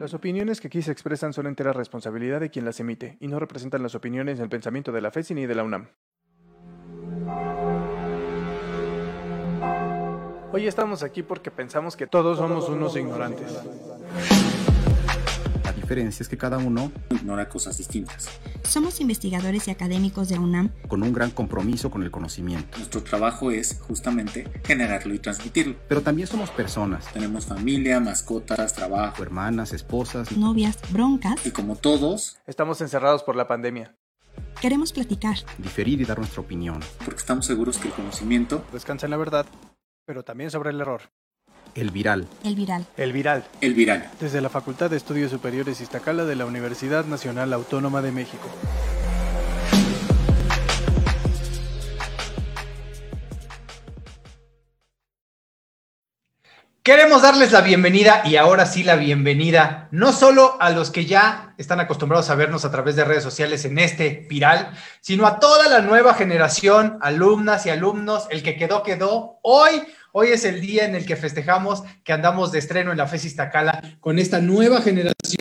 Las opiniones que aquí se expresan son entera responsabilidad de quien las emite y no representan las opiniones ni el pensamiento de la FESI ni de la UNAM. Hoy estamos aquí porque pensamos que todos somos unos ignorantes. Diferencia es que cada uno ignora cosas distintas. Somos investigadores y académicos de UNAM con un gran compromiso con el conocimiento. Nuestro trabajo es justamente generarlo y transmitirlo. Pero también somos personas. Tenemos familia, mascotas, trabajo, hermanas, esposas, novias, broncas. Y como todos, estamos encerrados por la pandemia. Queremos platicar, diferir y dar nuestra opinión. Porque estamos seguros que el conocimiento descansa en la verdad, pero también sobre el error. El Viral. El Viral. El Viral. El Viral. Desde la Facultad de Estudios Superiores Iztacala de la Universidad Nacional Autónoma de México. Queremos darles la bienvenida y ahora sí la bienvenida, no solo a los que ya están acostumbrados a vernos a través de redes sociales en este viral, sino a toda la nueva generación, alumnas y alumnos, el que quedó, quedó. Hoy, hoy es el día en el que festejamos que andamos de estreno en la FES Iztacala con esta nueva generación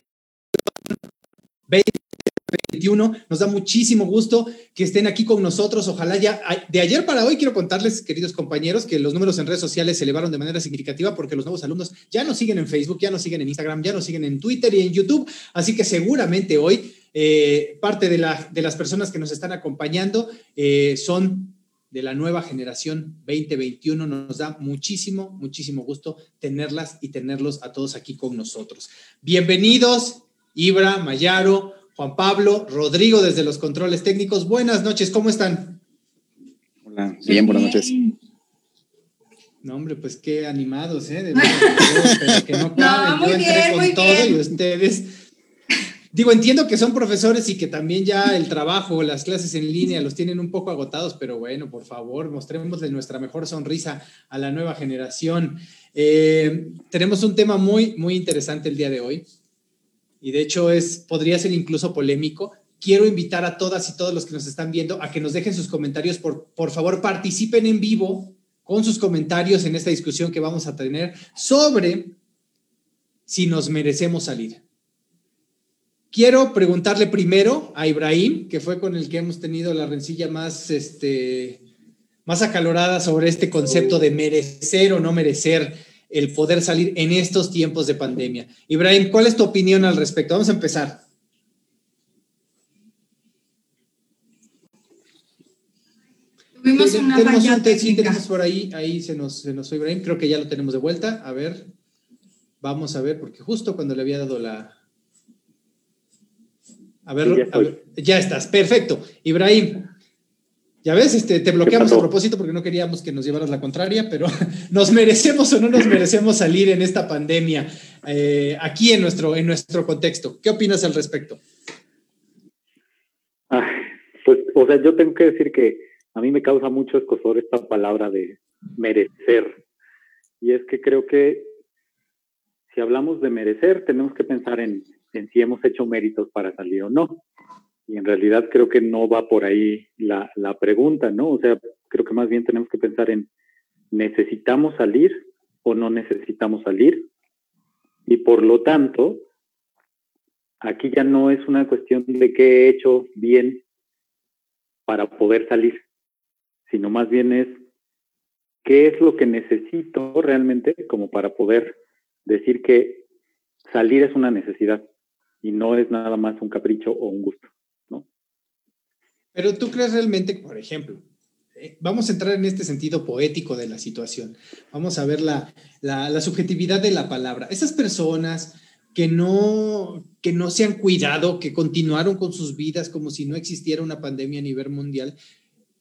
2021. Nos da muchísimo gusto que estén aquí con nosotros. Ojalá ya de ayer para hoy quiero contarles, queridos compañeros, que los números en redes sociales se elevaron de manera significativa porque los nuevos alumnos ya nos siguen en Facebook, ya nos siguen en Instagram, ya nos siguen en Twitter y en YouTube. Así que seguramente hoy eh, parte de, la, de, las personas que nos están acompañando eh, son de la nueva generación 2021. Nos da muchísimo, muchísimo gusto tenerlas y tenerlos a todos aquí con nosotros. Bienvenidos, Ibra, Mayaro, Juan Pablo, Rodrigo desde los controles técnicos. Buenas noches, ¿cómo están? Hola, bien, buenas noches. No, hombre, pues qué animados, ¿eh? De pero que no caben. Yo entré con todo y ustedes. Digo, entiendo que son profesores y que también ya el trabajo, las clases en línea los tienen un poco agotados, pero bueno, por favor, mostremos de nuestra mejor sonrisa a la nueva generación. Eh, tenemos un tema muy, muy interesante el día de hoy y de hecho es, podría ser incluso polémico. Quiero invitar a todas y todos los que nos están viendo a que nos dejen sus comentarios. Por, por favor, participen en vivo con sus comentarios en esta discusión que vamos a tener sobre si nos merecemos salir. Quiero preguntarle primero a Ibrahim, que fue con el que hemos tenido la rencilla más, este, más acalorada sobre este concepto de merecer o no merecer el poder salir en estos tiempos de pandemia. Ibrahim, ¿cuál es tu opinión al respecto? Vamos a empezar. Tuvimos una tenemos falla un tenemos por ahí, ahí se nos, se nos fue Ibrahim, creo que ya lo tenemos de vuelta. A ver, vamos a ver, porque justo cuando le había dado la... A ver, Sí, ya a ver, ya estás, perfecto. Ibrahim, ya ves, este, te bloqueamos a propósito porque no queríamos que nos llevaras la contraria, pero nos merecemos o no nos merecemos salir en esta pandemia eh, aquí en nuestro, en nuestro contexto. ¿Qué opinas al respecto? Ah, pues, o sea, yo tengo que decir que a mí me causa mucho escosor esta palabra de merecer. Y es que creo que si hablamos de merecer, tenemos que pensar en, en si hemos hecho méritos para salir o no. Y en realidad creo que no va por ahí la, la pregunta, ¿no? O sea, creo que más bien tenemos que pensar en necesitamos salir o no necesitamos salir. Y por lo tanto, aquí ya no es una cuestión de qué he hecho bien para poder salir, sino más bien es qué es lo que necesito realmente como para poder decir que salir es una necesidad y no es nada más un capricho o un gusto. Pero tú crees realmente, por ejemplo, eh, vamos a entrar en este sentido poético de la situación, vamos a ver la, la, la subjetividad de la palabra. Esas personas que no, que no se han cuidado, que continuaron con sus vidas como si no existiera una pandemia a nivel mundial,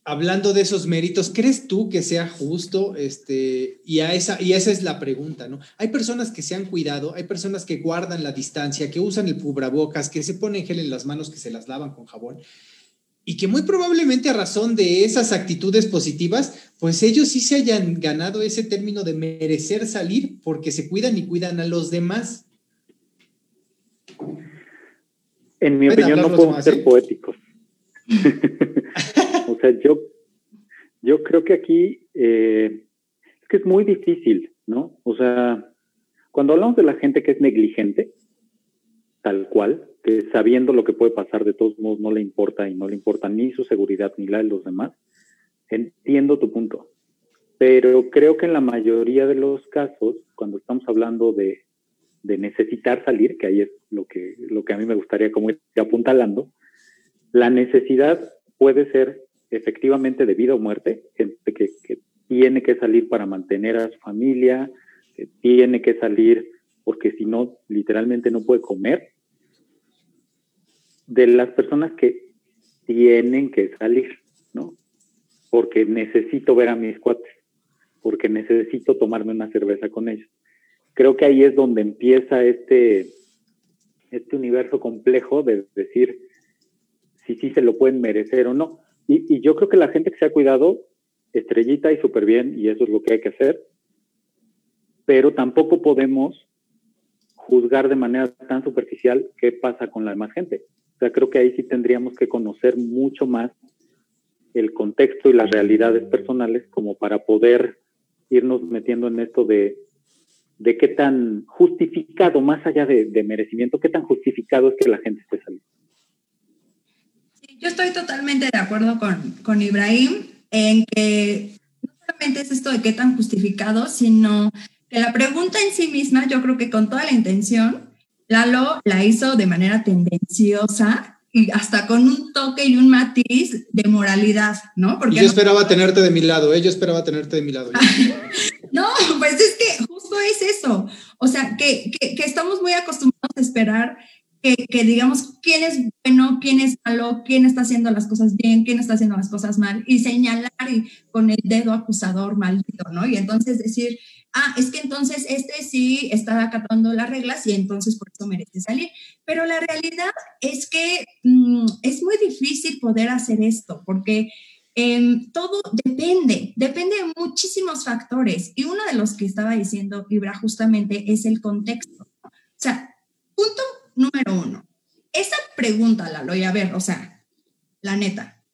hablando de esos méritos, ¿crees tú que sea justo? Este, y, a esa, y esa es la pregunta, ¿no? Hay personas que se han cuidado, hay personas que guardan la distancia, que usan el cubrebocas, que se ponen gel en las manos, que se las lavan con jabón y que muy probablemente a razón de esas actitudes positivas, pues ellos sí se hayan ganado ese término de merecer salir porque se cuidan y cuidan a los demás. En mi opinión no podemos ser ¿eh? poéticos. o sea, yo, yo creo que aquí eh, es que es muy difícil, ¿no? O sea, cuando hablamos de la gente que es negligente, tal cual, que sabiendo lo que puede pasar de todos modos no le importa y no le importa ni su seguridad ni la de los demás, entiendo tu punto. Pero creo que en la mayoría de los casos, cuando estamos hablando de, de necesitar salir, que ahí es lo que, lo que a mí me gustaría como ir apuntalando, la necesidad puede ser efectivamente de vida o muerte, gente que, tiene que salir para mantener a su familia, que tiene que salir porque si no, literalmente no puede comer, de las personas que tienen que salir, ¿no? Porque necesito ver a mis cuates, porque necesito tomarme una cerveza con ellos. Creo que ahí es donde empieza este, este universo complejo de decir si sí se lo pueden merecer o no. Y, y yo creo que la gente que se ha cuidado, estrellita y súper bien, y eso es lo que hay que hacer, pero tampoco podemos juzgar de manera tan superficial qué pasa con la demás gente. O sea, creo que ahí sí tendríamos que conocer mucho más el contexto y las realidades personales como para poder irnos metiendo en esto de, de qué tan justificado, más allá de, de merecimiento, qué tan justificado es que la gente esté saliendo. Yo estoy totalmente de acuerdo con, con Ibrahim en que no solamente es esto de qué tan justificado, sino que la pregunta en sí misma, yo creo que con toda la intención, Lalo la hizo de manera tendenciosa y hasta con un toque y un matiz de moralidad, ¿no? Porque yo no... esperaba tenerte de mi lado, ¿eh? yo esperaba tenerte de mi lado. no, pues es que justo es eso. O sea, que, que, que estamos muy acostumbrados a esperar que, que, digamos quién es bueno, quién es malo, quién está haciendo las cosas bien, quién está haciendo las cosas mal, y señalar y con el dedo acusador maldito, ¿no? Y entonces decir, ah, es que entonces este sí está acatando las reglas y entonces por eso merece salir. Pero la realidad es que mmm, es muy difícil poder hacer esto porque eh, todo depende, depende de muchísimos factores. Y uno de los que estaba diciendo Ibra justamente es el contexto. O sea, punto número uno. Esa pregunta, Lalo, y a ver, o sea, la neta,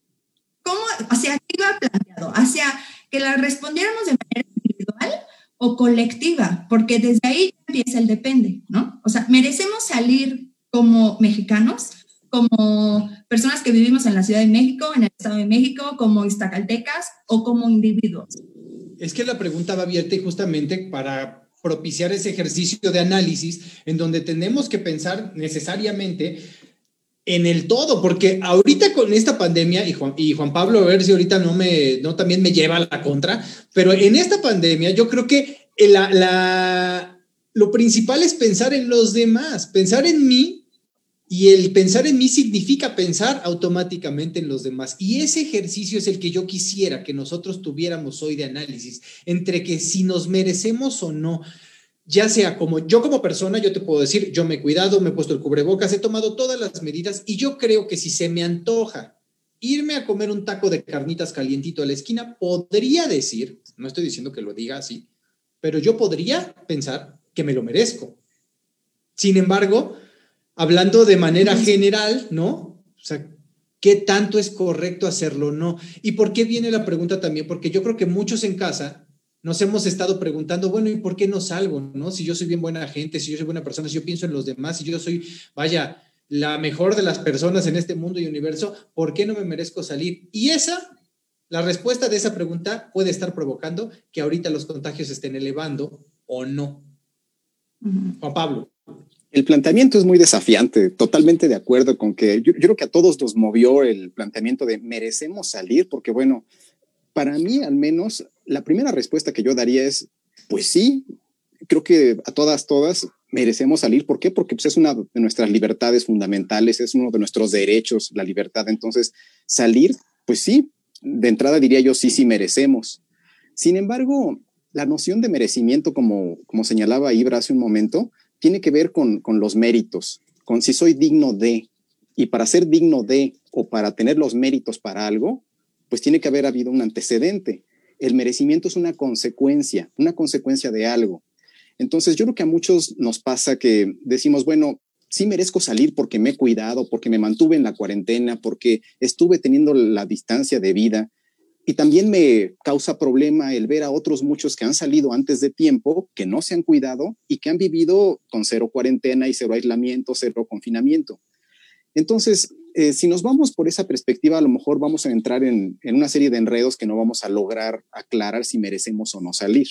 ¿cómo, hacia qué iba planteado? Hacia que la respondiéramos de manera individual o colectiva, porque desde ahí empieza el depende, ¿no? O sea, merecemos salir como mexicanos, como personas que vivimos en la Ciudad de México, en el Estado de México, como iztacaltecas o como individuos. Es que la pregunta va abierta y justamente para propiciar ese ejercicio de análisis en donde tenemos que pensar necesariamente en el todo, porque ahorita con esta pandemia, y Juan, y Juan Pablo, a ver si ahorita no me, no también me lleva a la contra, pero en esta pandemia yo creo que la, la, lo principal es pensar en los demás, pensar en mí, y el pensar en mí significa pensar automáticamente en los demás. Y ese ejercicio es el que yo quisiera que nosotros tuviéramos hoy de análisis, entre que si nos merecemos o no ya sea como yo como persona, yo te puedo decir, yo me he cuidado, me he puesto el cubrebocas, he tomado todas las medidas y yo creo que si se me antoja irme a comer un taco de carnitas calientito a la esquina, podría decir, no estoy diciendo que lo diga así, pero yo podría pensar que me lo merezco. Sin embargo, hablando de manera general, ¿no? O sea, ¿qué tanto es correcto hacerlo o no? ¿Y por qué viene la pregunta también? Porque yo creo que muchos en casa nos hemos estado preguntando, bueno, ¿y por qué no salgo? ¿No? Si yo soy bien buena gente, si yo soy buena persona, si yo pienso en los demás, si yo soy, vaya, la mejor de las personas en este mundo y universo, ¿por qué no me merezco salir? Y esa, la respuesta de esa pregunta puede estar provocando que ahorita los contagios estén elevando o no. Uh -huh. Juan Pablo. El planteamiento es muy desafiante, totalmente de acuerdo con que yo, creo que a todos nos movió el planteamiento de merecemos salir, porque bueno, para mí al menos la primera respuesta que yo daría es, pues sí, creo que a todas, todas merecemos salir. ¿Por qué? Porque pues, es una de nuestras libertades fundamentales, es uno de nuestros derechos, la libertad. Entonces, salir, pues sí, de entrada diría yo, sí, sí merecemos. Sin embargo, la noción de merecimiento, como, como señalaba Ibra hace un momento, tiene que ver con, con los méritos, con si soy digno de, y para ser digno de o para tener los méritos para algo, pues tiene que haber habido un antecedente el merecimiento es una consecuencia, una consecuencia de algo. Entonces, yo creo que a muchos nos pasa que decimos, bueno, sí merezco salir porque me he cuidado, porque me mantuve en la cuarentena, porque estuve teniendo la distancia de vida, Y también me causa problema el ver a otros muchos que han salido antes de tiempo, que no se han cuidado y que han vivido con cero cuarentena y cero aislamiento, cero confinamiento. Entonces, eh, si nos vamos por esa perspectiva, a lo mejor vamos a entrar en, una serie de enredos que no vamos a lograr aclarar si merecemos o no salir.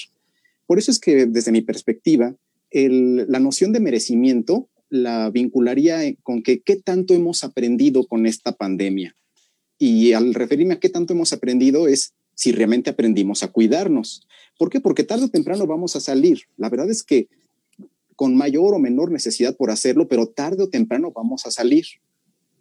Por eso es que desde mi perspectiva, la noción de merecimiento la vincularía con que qué tanto hemos aprendido con esta pandemia. Y al referirme a qué tanto hemos aprendido es si realmente aprendimos a cuidarnos. ¿Por qué? Porque tarde o temprano vamos a salir. La verdad es que con mayor o menor necesidad por hacerlo, pero tarde o temprano vamos a salir.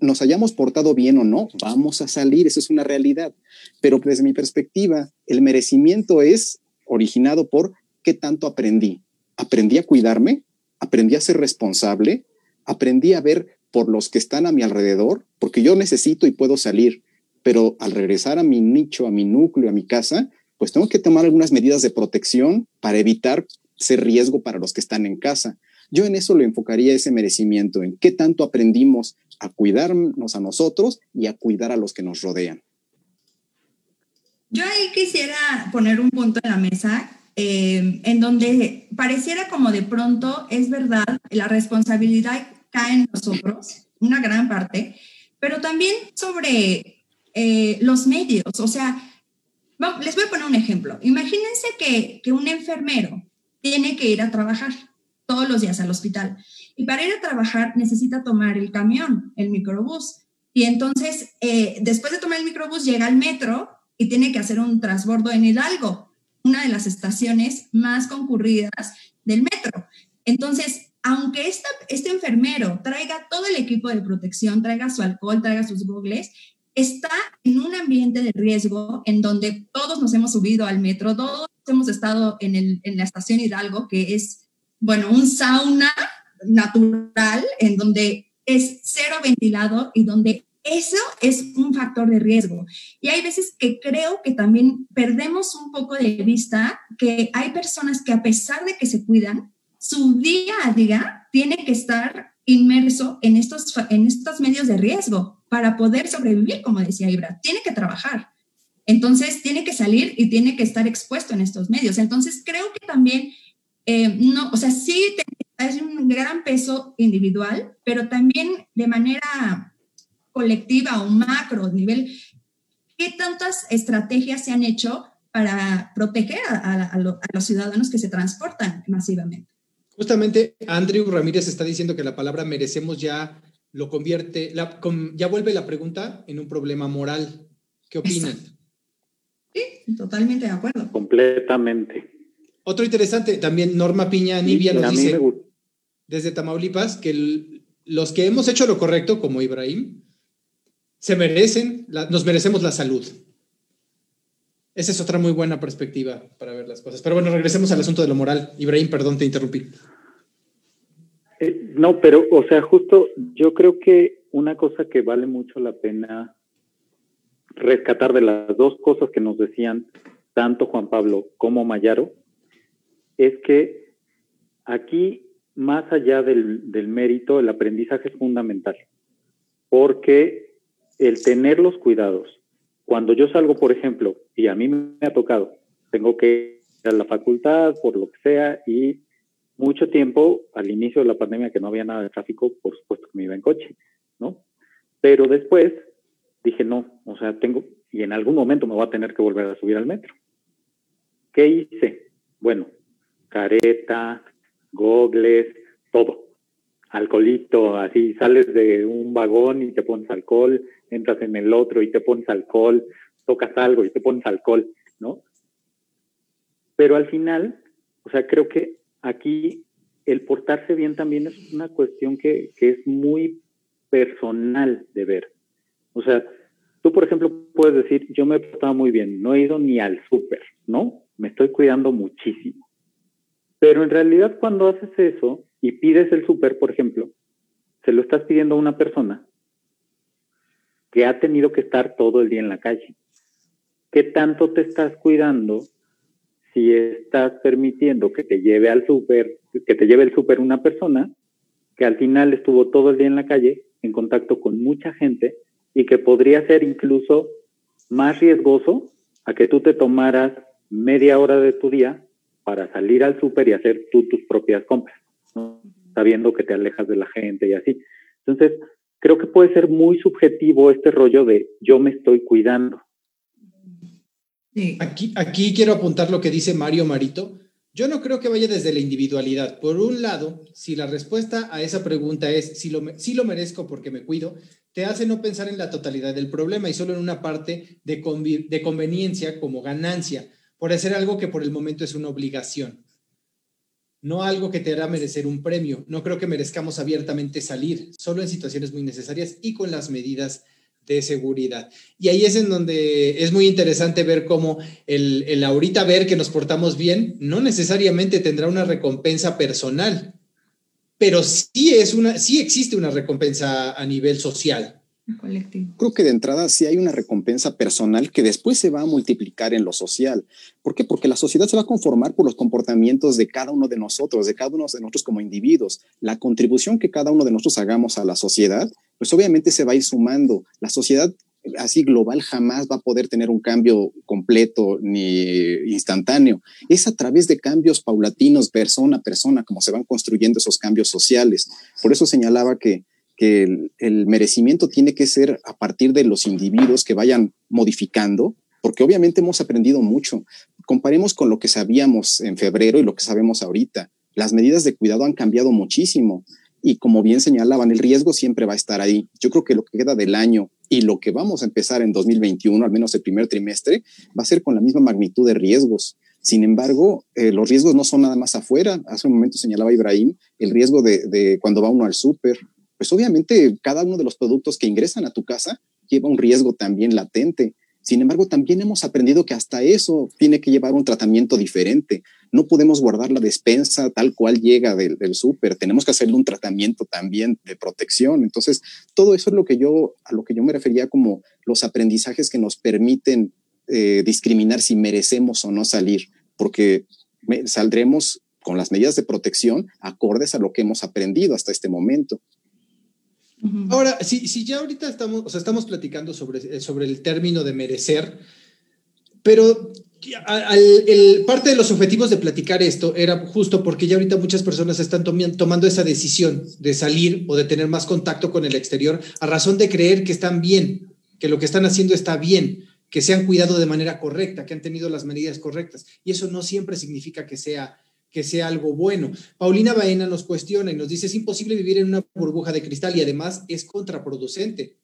Nos hayamos portado bien o no, vamos a salir, eso es una realidad. Pero desde mi perspectiva, el merecimiento es originado por qué tanto aprendí. Aprendí a cuidarme, aprendí a ser responsable, aprendí a ver por los que están a mi alrededor, porque yo necesito y puedo salir, pero al regresar a mi nicho, a mi núcleo, a mi casa, pues tengo que tomar algunas medidas de protección para evitar ser riesgo para los que están en casa. Yo en eso lo enfocaría ese merecimiento, en qué tanto aprendimos a cuidarnos a nosotros y a cuidar a los que nos rodean. Yo ahí quisiera poner un punto en la mesa eh, en donde pareciera como de pronto es verdad, la responsabilidad cae en nosotros, una gran parte, pero también sobre eh, los medios. O sea, les voy a poner un ejemplo. Imagínense que, que un enfermero tiene que ir a trabajar todos los días al hospital y para ir a trabajar necesita tomar el camión, el microbús. Y entonces, eh, después de tomar el microbús, llega al metro y tiene que hacer un transbordo en Hidalgo, una de las estaciones más concurridas del metro. Entonces, aunque este enfermero traiga todo el equipo de protección, traiga su alcohol, traiga sus gogles, está en un ambiente de riesgo en donde todos nos hemos subido al metro, todos hemos estado en, en la estación Hidalgo, que es, bueno, un sauna natural en donde es cero ventilado y donde eso es un factor de riesgo. Y hay veces que creo que también perdemos un poco de vista que hay personas que a pesar de que se cuidan, su día a día tiene que estar inmerso en estos, en estos medios de riesgo para poder sobrevivir, como decía Ibra. Tiene que trabajar. Entonces, tiene que salir y tiene que estar expuesto en estos medios. Entonces, creo que también, eh, no, o sea, sí es un gran peso individual, pero también de manera colectiva o macro nivel, ¿qué tantas estrategias se han hecho para proteger a los ciudadanos que se transportan masivamente? Justamente Andrew Ramírez está diciendo que la palabra merecemos ya lo convierte, ya vuelve la pregunta en un problema moral. ¿Qué opinan? Sí, totalmente de acuerdo. Completamente. Otro interesante, también Norma Piña Nibia nos dice desde Tamaulipas que los que hemos hecho lo correcto, como Ibrahim, se merecen, nos merecemos la salud. Esa es otra muy buena perspectiva para ver las cosas. Pero bueno, regresemos al asunto de lo moral. Ibrahim, perdón, te interrumpí. Eh, no, pero, o sea, justo yo creo que una cosa que vale mucho la pena rescatar de las dos cosas que nos decían tanto Juan Pablo como Mayaro es que aquí, más allá del, del mérito, el aprendizaje es fundamental, porque el tener los cuidados, cuando yo salgo, por ejemplo, y a mí me ha tocado, tengo que ir a la facultad, por lo que sea, y mucho tiempo, al inicio de la pandemia, que no había nada de tráfico, por supuesto que me iba en coche, ¿no? Pero después dije, no, o sea, tengo, y en algún momento me voy a tener que volver a subir al metro. ¿Qué hice? Bueno, careta, gogles, todo. Alcoholito, así sales de un vagón y te pones alcohol, entras en el otro y te pones alcohol, tocas algo y te pones alcohol, ¿no? Pero al final, o sea, creo que aquí el portarse bien también es una cuestión que, que es muy personal de ver. O sea, tú, por ejemplo, puedes decir, yo me he portado muy bien, no he ido ni al súper, ¿no? Me estoy cuidando muchísimo. Pero en realidad cuando haces eso y pides el súper, por ejemplo, se lo estás pidiendo a una persona que ha tenido que estar todo el día en la calle. ¿Qué tanto te estás cuidando si estás permitiendo que te lleve al súper, que te lleve el súper una persona que al final estuvo todo el día en la calle en contacto con mucha gente y que podría ser incluso más riesgoso a que tú te tomaras media hora de tu día para salir al súper y hacer tú tus propias compras, sabiendo que te alejas de la gente y así. Entonces, creo que puede ser muy subjetivo este rollo de yo me estoy cuidando. Aquí, aquí quiero apuntar lo que dice Mario Marito. Yo no creo que vaya desde la individualidad. Por un lado, si la respuesta a esa pregunta es si lo, si lo merezco porque me cuido, te hace no pensar en la totalidad del problema y solo en una parte de, de conveniencia como ganancia, por hacer algo que por el momento es una obligación, no algo que te hará merecer un premio. No creo que merezcamos abiertamente salir, solo en situaciones muy necesarias y con las medidas de seguridad. Y ahí es en donde es muy interesante ver cómo el, el, ahorita ver que nos portamos bien no necesariamente tendrá una recompensa personal, pero sí, es una, sí existe una recompensa a nivel social. Colectivo. Creo que de entrada sí hay una recompensa personal que después se va a multiplicar en lo social. ¿Por qué? Porque la sociedad se va a conformar por los comportamientos de cada uno de nosotros, de cada uno de nosotros como individuos. La contribución que cada uno de nosotros hagamos a la sociedad pues obviamente se va a ir sumando. La sociedad así global jamás va a poder tener un cambio completo ni instantáneo. Es a través de cambios paulatinos, persona a persona, como se van construyendo esos cambios sociales. Por eso señalaba que, el, el, merecimiento tiene que ser a partir de los individuos que vayan modificando, porque obviamente hemos aprendido mucho. Comparemos con lo que sabíamos en febrero y lo que sabemos ahorita. Las medidas de cuidado han cambiado muchísimo. Y como bien señalaban, el riesgo siempre va a estar ahí. Yo creo que lo que queda del año y lo que vamos a empezar en 2021, al menos el primer trimestre, va a ser con la misma magnitud de riesgos. Sin embargo, eh, los riesgos no son nada más afuera. Hace un momento señalaba Ibrahim el riesgo de, de cuando va uno al súper. Pues obviamente cada uno de los productos que ingresan a tu casa lleva un riesgo también latente. Sin embargo, también hemos aprendido que hasta eso tiene que llevar un tratamiento diferente. No podemos guardar la despensa tal cual llega del, súper. Tenemos que hacerle un tratamiento también de protección. Entonces, todo eso es lo que yo, a lo que yo me refería como los aprendizajes que nos permiten eh, discriminar si merecemos o no salir, porque saldremos con las medidas de protección acordes a lo que hemos aprendido hasta este momento. Ahora, si, si ya ahorita estamos, o sea, estamos platicando sobre, eh, sobre el término de merecer, pero el, parte de los objetivos de platicar esto era justo porque ya ahorita muchas personas están tomando esa decisión de salir o de tener más contacto con el exterior a razón de creer que están bien, que lo que están haciendo está bien, que se han cuidado de manera correcta, que han tenido las medidas correctas. Y eso no siempre significa que sea que sea algo bueno. Paulina Baena nos cuestiona y nos dice, es imposible vivir en una burbuja de cristal y además es contraproducente.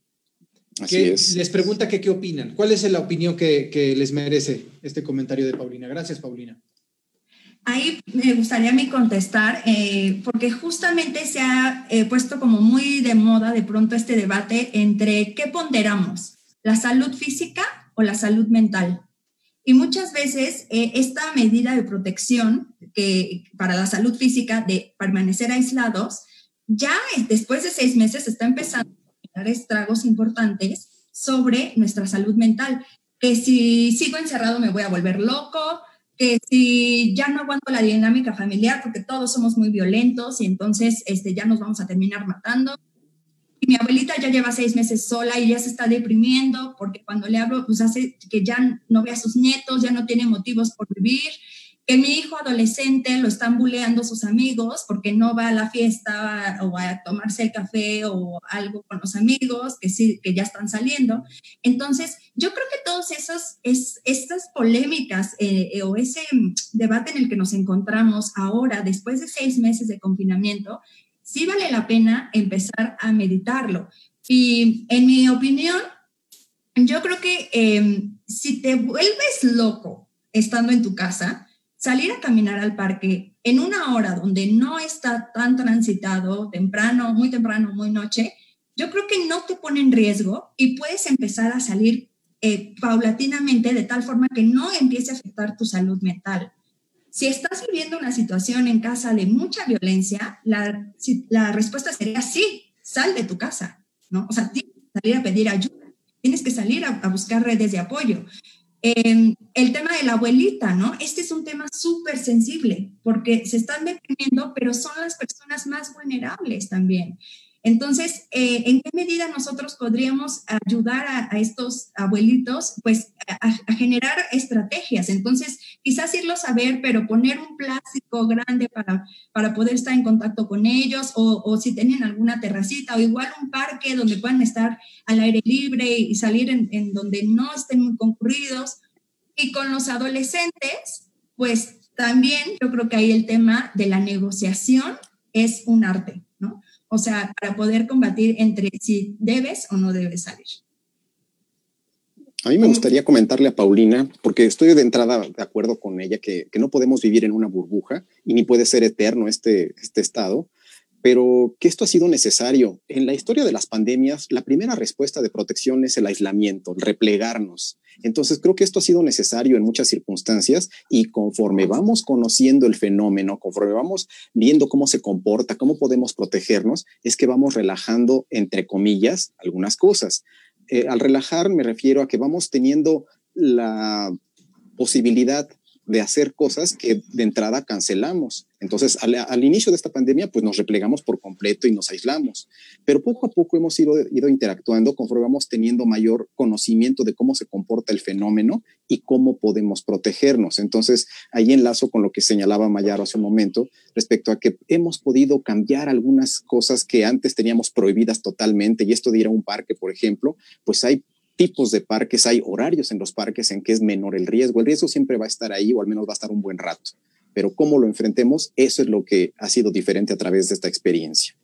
Así es. Les pregunta que qué opinan. ¿Cuál es la opinión que, les merece este comentario de Paulina? Gracias, Paulina. Ahí me gustaría a mí contestar, eh, porque justamente se ha eh, puesto como muy de moda de pronto este debate entre qué ponderamos, la salud física o la salud mental. Y muchas veces eh, esta medida de protección que para la salud física de permanecer aislados, ya después de seis meses está empezando a dar estragos importantes sobre nuestra salud mental. Que si sigo encerrado me voy a volver loco, que si ya no aguanto la dinámica familiar porque todos somos muy violentos y entonces este, ya nos vamos a terminar matando, mi abuelita ya lleva seis meses sola y ya se está deprimiendo porque cuando le hablo, pues hace que ya no ve a sus nietos, ya no tiene motivos por vivir, que mi hijo adolescente lo están buleando sus amigos porque no va a la fiesta o a tomarse el café o algo con los amigos que sí, que ya están saliendo. Entonces, yo creo que todas esas, es, estas polémicas eh, eh, o ese debate en el que nos encontramos ahora, después de seis meses de confinamiento, sí vale la pena empezar a meditarlo. Y en mi opinión, yo creo que em, si te vuelves loco estando en tu casa, salir a caminar al parque en una hora donde no está tan transitado, temprano, muy temprano, muy noche, yo creo que no te pone en riesgo y puedes empezar a salir eh, paulatinamente de tal forma que no empiece a afectar tu salud mental. Si estás viviendo una situación en casa de mucha violencia, la, respuesta sería sí, sal de tu casa, ¿no? O sea, tienes que salir a pedir ayuda, tienes que salir a, buscar redes de apoyo. Em, el tema de la abuelita, ¿no? Este es un tema súper sensible porque se están deprimiendo, pero son las personas más vulnerables también. Entonces, eh, ¿en qué medida nosotros podríamos ayudar a, estos abuelitos, pues, a, generar estrategias? Entonces, quizás irlos a ver, pero poner un plástico grande para, para poder estar en contacto con ellos, o, si tienen alguna terracita, o igual un parque donde puedan estar al aire libre y salir en, en donde no estén muy concurridos. Y con los adolescentes, pues también yo creo que ahí el tema de la negociación es un arte. O sea, para poder combatir entre si debes o no debes salir. A mí me gustaría comentarle a Paulina, porque estoy de entrada de acuerdo con ella, que, no podemos vivir en una burbuja y ni puede ser eterno este, este estado, pero que esto ha sido necesario. En la historia de las pandemias, la primera respuesta de protección es el aislamiento, el replegarnos. Entonces, creo que esto ha sido necesario en muchas circunstancias y conforme vamos conociendo el fenómeno, conforme vamos viendo cómo se comporta, cómo podemos protegernos, es que vamos relajando, entre comillas, algunas cosas. Eh, al relajar me refiero a que vamos teniendo la posibilidad de hacer cosas que de entrada cancelamos. Entonces, al, inicio de esta pandemia, pues nos replegamos por completo y nos aislamos. Pero poco a poco hemos ido, interactuando conforme vamos teniendo mayor conocimiento de cómo se comporta el fenómeno y cómo podemos protegernos. Entonces, ahí enlazo con lo que señalaba Mayaro hace un momento respecto a que hemos podido cambiar algunas cosas que antes teníamos prohibidas totalmente. Y esto de ir a un parque, por ejemplo, pues hay tipos de parques, hay horarios en los parques en que es menor el riesgo. El riesgo siempre va a estar ahí o al menos va a estar un buen rato, pero cómo lo enfrentemos, eso es lo que ha sido diferente a través de esta experiencia.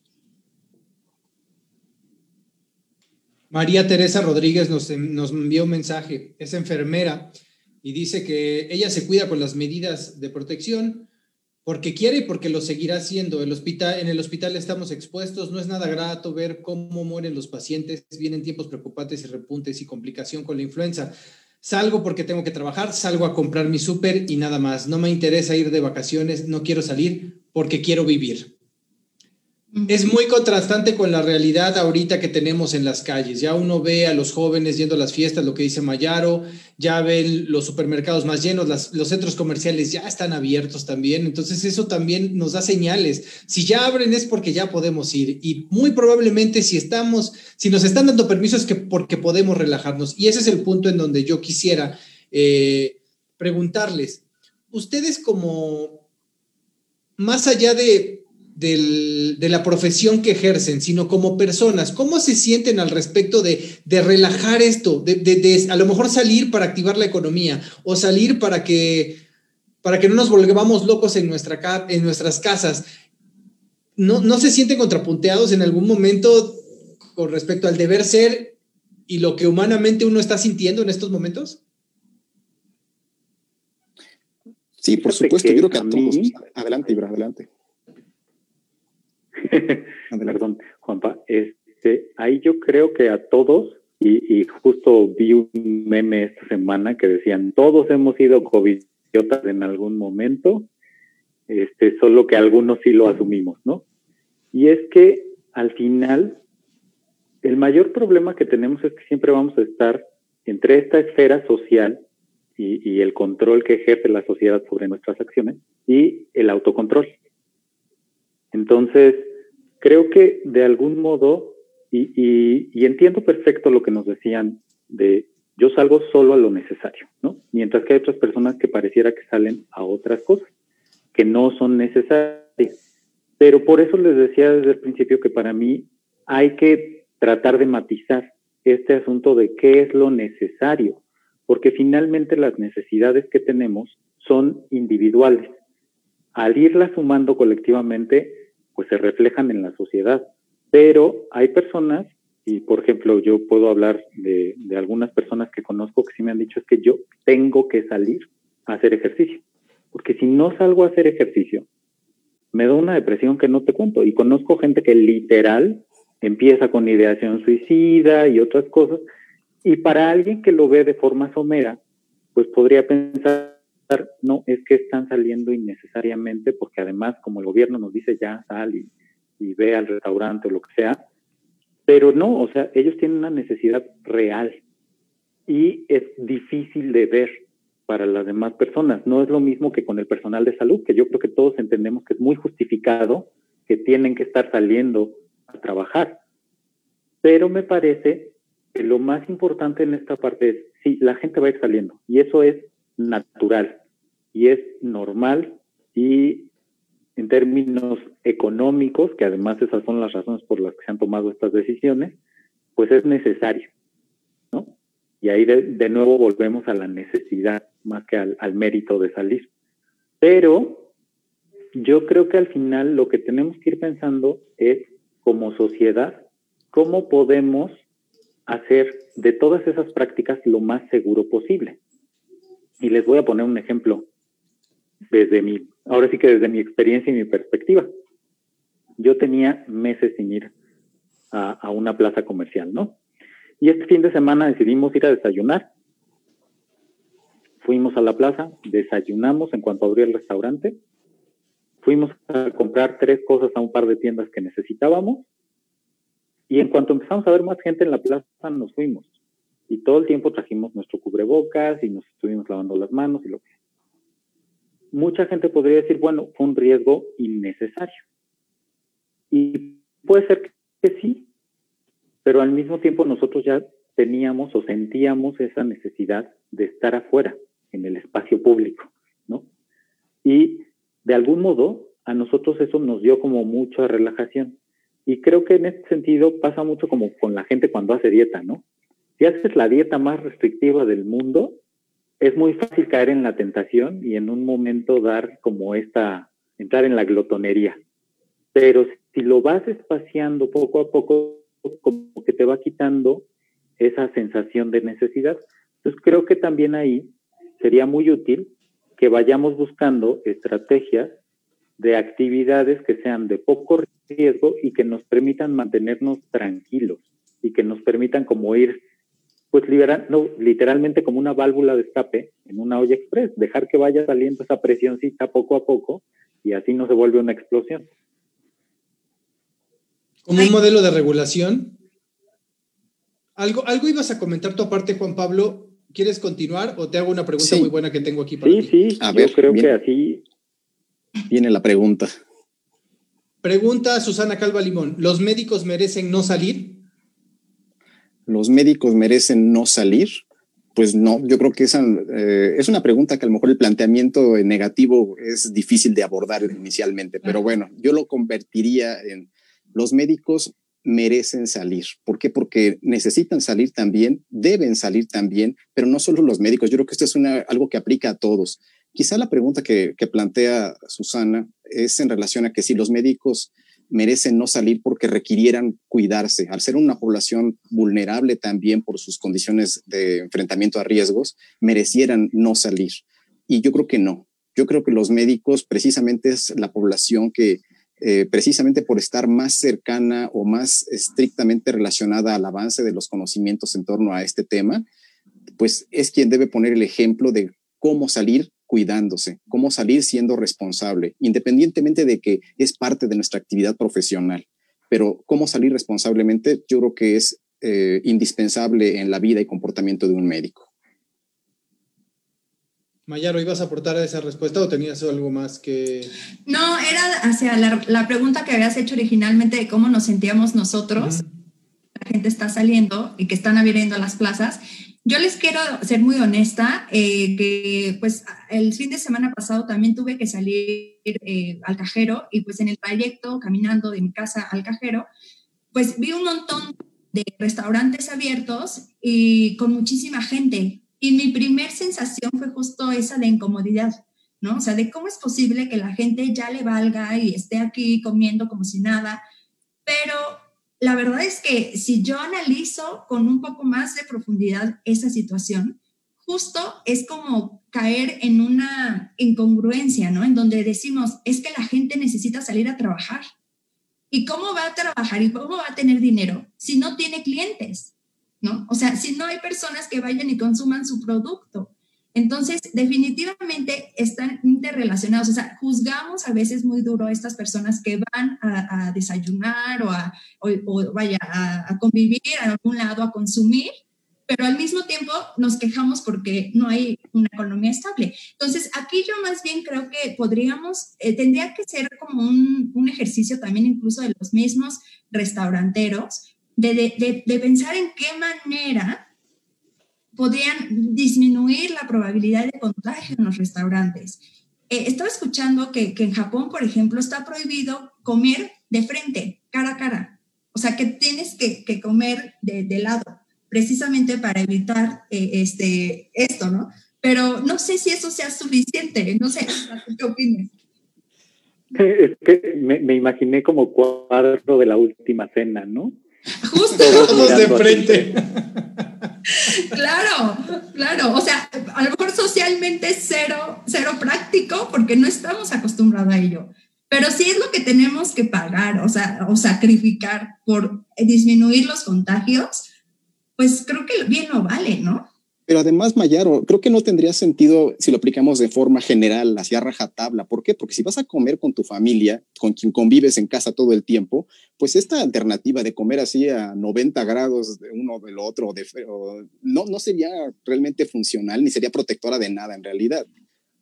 María Teresa Rodríguez nos, nos envió un mensaje, es enfermera y dice que ella se cuida con las medidas de protección, porque quiere y porque lo seguirá haciendo. En el hospital estamos expuestos, no es nada grato ver cómo mueren los pacientes, vienen tiempos preocupantes y repuntes y complicación con la influenza. Salgo porque tengo que trabajar, salgo a comprar mi súper y nada más. No me interesa ir de vacaciones, no quiero salir porque quiero vivir es muy contrastante con la realidad ahorita que tenemos en las calles. Ya uno ve a los jóvenes yendo a las fiestas, lo que dice Mayaro, ya ven los supermercados más llenos, los centros comerciales ya están abiertos también. Entonces eso también nos da señales. Si ya abren es porque ya podemos ir y muy probablemente si estamos, si nos están dando permisos es que porque podemos relajarnos. Y ese es el punto en donde yo quisiera eh, preguntarles, ustedes como, más allá de de la profesión que ejercen, sino como personas. ¿Cómo se sienten al respecto de, relajar esto? De, a lo mejor salir para activar la economía o salir para que, para que no nos volvamos locos en, nuestra, en nuestras casas. ¿No, ¿No se sienten contrapunteados en algún momento con respecto al deber ser y lo que humanamente uno está sintiendo en estos momentos? Sí, por supuesto, yo creo que a todos. Adelante, Ibra, adelante. Perdón, Juanpa, este, ahí yo creo que a todos, y, justo vi un meme esta semana que decían, todos hemos sido covidiotas en algún momento, este, solo que algunos sí lo asumimos, ¿no? Y es que al final, el mayor problema que tenemos es que siempre vamos a estar entre esta esfera social y, y, el control que ejerce la sociedad sobre nuestras acciones y el autocontrol. Entonces, creo que de algún modo, y, entiendo perfecto lo que nos decían de yo salgo solo a lo necesario, ¿no? Mientras que hay otras personas que pareciera que salen a otras cosas que no son necesarias. Pero por eso les decía desde el principio que para mí hay que tratar de matizar este asunto de qué es lo necesario, porque finalmente las necesidades que tenemos son individuales. Al irlas sumando colectivamente, pues se reflejan en la sociedad. Pero hay personas, y por ejemplo yo puedo hablar de, de algunas personas que conozco que sí me han dicho es que yo tengo que salir a hacer ejercicio, porque si no salgo a hacer ejercicio, me da una depresión que no te cuento. Y conozco gente que literal empieza con ideación suicida y otras cosas. Y para alguien que lo ve de forma somera, pues podría pensar no es que están saliendo innecesariamente, porque además, como el gobierno nos dice ya sal y, ve al restaurante o lo que sea, pero no, o sea, ellos tienen una necesidad real y es difícil de ver para las demás personas. No es lo mismo que con el personal de salud, que yo creo que todos entendemos que es muy justificado, que tienen que estar saliendo trabajar. Pero me parece que lo más importante en esta parte es, sí, la gente va a ir saliendo y eso es natural y es normal y en términos económicos, que además esas son las razones por las que se han tomado estas decisiones, pues es necesario, ¿no? Y ahí de, nuevo volvemos a la necesidad más que al, al mérito de salir. Pero yo creo que al final lo que tenemos que ir pensando es, como sociedad, cómo podemos hacer de todas esas prácticas lo más seguro posible. Y les voy a poner un ejemplo desde mi, ahora sí que desde mi experiencia y mi perspectiva. Yo tenía meses sin ir a, una plaza comercial, ¿no? Y este fin de semana decidimos ir a desayunar. Fuimos a la plaza, desayunamos en cuanto abrió el restaurante, fuimos a comprar tres cosas a un par de tiendas que necesitábamos y en cuanto empezamos a ver más gente en la plaza nos fuimos. Y todo el tiempo trajimos nuestro cubrebocas y nos estuvimos lavando las manos y lo que mucha gente podría decir, bueno, fue un riesgo innecesario. Y puede ser que sí, pero al mismo tiempo nosotros ya teníamos o sentíamos esa necesidad de estar afuera, en el espacio público, ¿no? Y de algún modo a nosotros eso nos dio como mucha relajación. Y creo que en este sentido pasa mucho como con la gente cuando hace dieta, ¿no? Si haces la dieta más restrictiva del mundo, es muy fácil caer en la tentación y en un momento dar como esta, entrar en la glotonería. Pero si lo vas espaciando poco a poco, como que te va quitando esa sensación de necesidad. Entonces creo que también ahí sería muy útil que vayamos buscando estrategias de actividades que sean de poco riesgo y que nos permitan mantenernos tranquilos y que nos permitan como ir pues liberar, no, literalmente como una válvula de escape en una olla express, dejar que vaya saliendo esa presioncita poco a poco y así no se vuelve una explosión. Como un modelo de regulación. Algo, algo ibas a comentar tu aparte, Juan Pablo. ¿Quieres continuar o te hago una pregunta muy buena que tengo aquí para sí, ti? Sí, a ver, creo que así viene la pregunta. Pregunta Susana Calva Limón. ¿Los médicos merecen no salir? Los médicos merecen no salir? Pues no, yo creo que esa eh, es una pregunta que a lo mejor el planteamiento negativo es difícil de abordar inicialmente, pero bueno, yo lo convertiría en los médicos merecen salir. ¿Por qué? Porque necesitan salir también, deben salir también, pero no solo los médicos. Yo creo que esto es una, algo que aplica a todos. Quizá la pregunta que, que plantea Susana es en relación a que si los médicos merecen no salir porque requirieran cuidarse. Al ser una población vulnerable también por sus condiciones de enfrentamiento a riesgos, merecieran no salir. Y yo creo que no. Yo creo que los médicos precisamente es la población que eh, precisamente por estar más cercana o más estrictamente relacionada al avance de los conocimientos en torno a este tema, pues es quien debe poner el ejemplo de cómo salir cuidándose, cómo salir siendo responsable, independientemente de que es parte de nuestra actividad profesional. Pero cómo salir responsablemente, yo creo que es eh, indispensable en la vida y comportamiento de un médico. Mayaro, ¿ibas a aportar a esa respuesta o tenías algo más que...? No, era hacia la, pregunta que habías hecho originalmente de cómo nos sentíamos nosotros. La gente está saliendo y que están abriendo las plazas. Yo les quiero ser muy honesta, eh, que pues el fin de semana pasado también tuve que salir eh, al cajero y pues en el trayecto, caminando de mi casa al cajero, pues vi un montón de restaurantes abiertos y con muchísima gente. Y mi primer sensación fue justo esa de incomodidad, ¿no? O sea, de cómo es posible que la gente ya le valga y esté aquí comiendo como si nada, pero la verdad es que si yo analizo con un poco más de profundidad esa situación, justo es como caer en una incongruencia, ¿no? En donde decimos, es que la gente necesita salir a trabajar. ¿Y cómo va a trabajar y cómo va a tener dinero si no tiene clientes? ¿No? O sea, si no hay personas que vayan y consuman su producto. Entonces, definitivamente están interrelacionados. O sea, juzgamos a veces muy duro a estas personas que van a, desayunar o, a, vaya a, convivir a algún lado, a consumir, pero al mismo tiempo nos quejamos porque no hay una economía estable. Entonces, aquí yo más bien creo que podríamos, eh, tendría que ser como un, ejercicio también incluso de los mismos restauranteros, de, de, de, pensar en qué manera podrían disminuir la probabilidad de contagio en los restaurantes. Eh, estaba escuchando que, que en Japón, por ejemplo, está prohibido comer de frente, cara a cara. O sea, que tienes que, que comer de, de lado precisamente para evitar eh, este, esto, ¿no? Pero no sé si eso sea suficiente, no sé, ¿qué opinas? Es que me, me, imaginé como cuadro de la última cena, ¿no? Justo. Todos de frente. Claro, claro. O sea, a lo mejor socialmente cero, cero práctico porque no estamos acostumbrados a ello. Pero sí es lo que tenemos que pagar, o sea, o sacrificar por disminuir los contagios pues creo que bien no vale, ¿no? Pero además, Mayaro, creo que no tendría sentido si lo aplicamos de forma general, hacia rajatabla. ¿Por qué? Porque si vas a comer con tu familia, con quien convives en casa todo el tiempo, pues esta alternativa de comer así a 90 grados de uno del otro, no, no sería realmente funcional ni sería protectora de nada en realidad.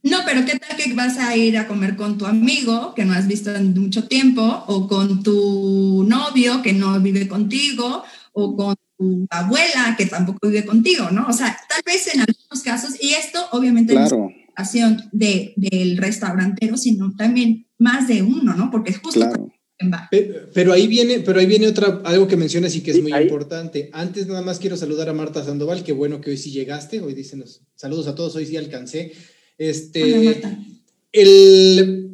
No, pero ¿qué tal que vas a ir a comer con tu amigo que no has visto en mucho tiempo o con tu novio que no vive contigo o con tu abuela que tampoco vive contigo, ¿no? O sea, tal vez en algunos casos, y esto obviamente claro. no es una de, del restaurantero, sino también más de uno, ¿no? Porque justo claro. Pero, pero, ahí viene, pero ahí viene otra, algo que mencionas y que es sí, muy ahí. importante. Antes nada más quiero saludar a Marta Sandoval, qué bueno que hoy sí llegaste, hoy dicen saludos a todos, hoy sí alcancé. Este, Hola, Marta. el,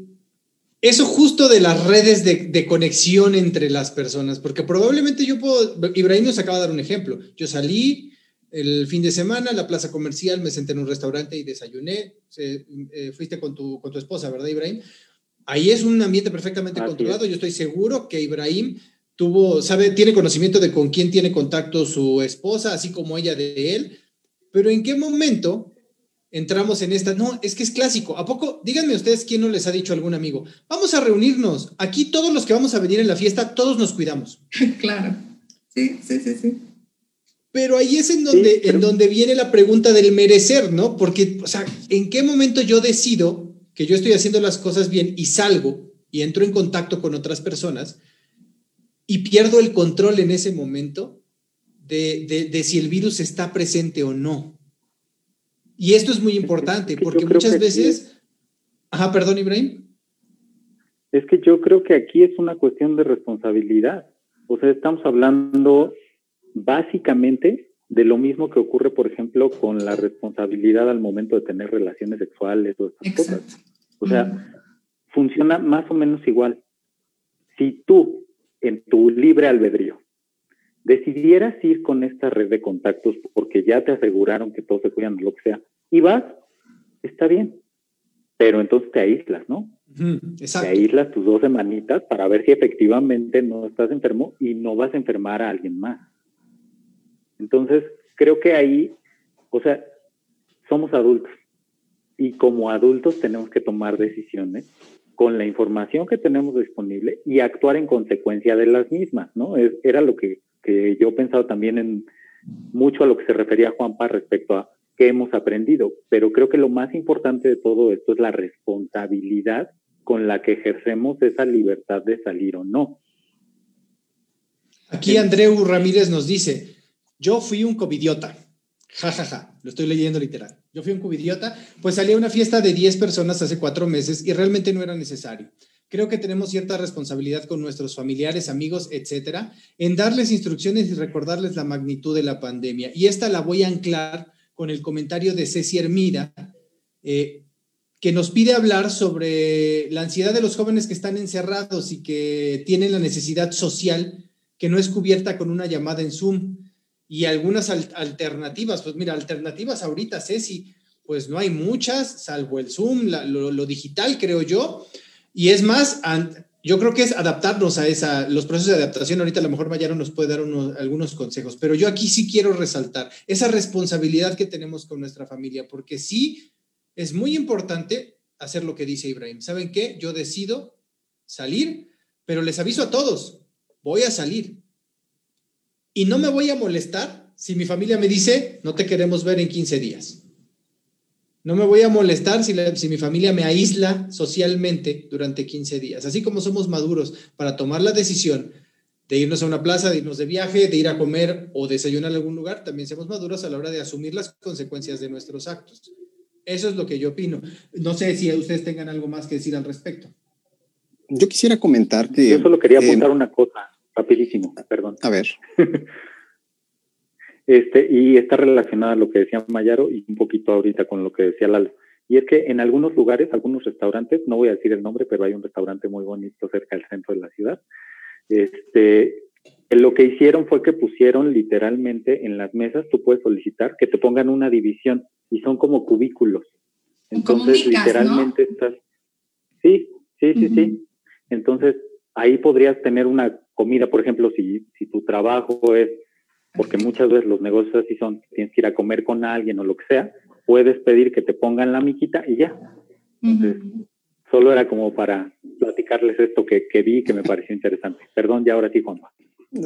eso justo de las redes de, de, conexión entre las personas, porque probablemente yo puedo, Ibrahim nos acaba de dar un ejemplo, yo salí el fin de semana a la plaza comercial, me senté en un restaurante y desayuné, se, eh, fuiste con tu, con tu esposa, ¿verdad Ibrahim? Ahí es un ambiente perfectamente Así controlado, es. yo estoy seguro que Ibrahim tuvo, sabe, tiene conocimiento de con quién tiene contacto su esposa, así como ella de él, pero en qué momento entramos en esta. No, es que es clásico. ¿A poco? Díganme ustedes quién no les ha dicho algún amigo. Vamos a reunirnos. Aquí todos los que vamos a venir en la fiesta, todos nos cuidamos. claro. Sí, sí, sí, sí. Pero ahí es en donde, sí, pero... en donde viene la pregunta del merecer, ¿no? Porque, o sea, ¿en qué momento yo decido que yo estoy haciendo las cosas bien y salgo y entro en contacto con otras personas y pierdo el control en ese momento de, de, de si el virus está presente o no? Y esto es muy importante es que porque muchas veces... Es... Ajá, perdón, Ibrahim. Es que yo creo que aquí es una cuestión de responsabilidad. O sea, estamos hablando básicamente de lo mismo que ocurre, por ejemplo, con la responsabilidad al momento de tener relaciones sexuales o estas Exacto. cosas. O sea, mm. funciona más o menos igual. Si tú, en tu libre albedrío, decidieras ir con esta red de contactos porque ya te aseguraron que todos se cuidan de lo que sea, y vas, está bien. Pero entonces te aíslas, ¿no? Mm, te aíslas tus dos semanitas para ver si efectivamente no estás enfermo y no vas a enfermar a alguien más. Entonces, creo que ahí, o sea, somos adultos y como adultos tenemos que tomar decisiones con la información que tenemos disponible y actuar en consecuencia de las mismas, ¿no? Es, era lo que, que yo he pensado también en mucho a lo que se refería Juanpa respecto a qué hemos aprendido, pero creo que lo más importante de todo esto es la responsabilidad con la que ejercemos esa libertad de salir o no. Aquí Andreu Ramírez nos dice, yo fui un covidiota. Ja, ja, ja, lo estoy leyendo literal. Yo fui un covidiota, pues salí a una fiesta de 10 personas hace cuatro meses y realmente no era necesario. Creo que tenemos cierta responsabilidad con nuestros familiares, amigos, etcétera, en darles instrucciones y recordarles la magnitud de la pandemia. Y esta la voy a anclar con el comentario de Ceci Hermida, eh, que nos pide hablar sobre la ansiedad de los jóvenes que están encerrados y que tienen la necesidad social que no es cubierta con una llamada en Zoom y algunas al alternativas. Pues mira, alternativas ahorita, Ceci, pues no hay muchas, salvo el Zoom, la, lo, digital, creo yo. Y es más, yo creo que es adaptarnos a esa, los procesos de adaptación. Ahorita a lo mejor Mayaro nos puede dar unos, algunos consejos, pero yo aquí sí quiero resaltar esa responsabilidad que tenemos con nuestra familia, porque sí es muy importante hacer lo que dice Ibrahim. ¿Saben qué? Yo decido salir, pero les aviso a todos, voy a salir y no me voy a molestar si mi familia me dice, no te queremos ver en 15 días. No me voy a molestar si, si, mi familia me aísla socialmente durante 15 días. Así como somos maduros para tomar la decisión de irnos a una plaza, de irnos de viaje, de ir a comer o desayunar en algún lugar, también somos maduros a la hora de asumir las consecuencias de nuestros actos. Eso es lo que yo opino. No sé si ustedes tengan algo más que decir al respecto. Yo quisiera comentar que... Yo solo quería apuntar una cosa, rapidísimo, perdón. A ver. este, y está relacionada a lo que decía Mayaro y un poquito ahorita con lo que decía Lalo. Y es que en algunos lugares, algunos restaurantes, no voy a decir el nombre, pero hay un restaurante muy bonito cerca del centro de la ciudad, este, lo que hicieron fue que pusieron literalmente en las mesas, tú puedes solicitar que te pongan una división y son como cubículos. Entonces, literalmente estás. Sí, sí, sí, sí. Entonces, ahí podrías tener una comida, por ejemplo, si, si tu trabajo es, porque muchas veces los negocios así son, tienes que ir a comer con alguien o lo que sea, puedes pedir que te pongan la miquita y ya. Entonces, solo era como para platicarles esto que, que vi que me pareció interesante. Perdón, ya ahora sí, Juanma.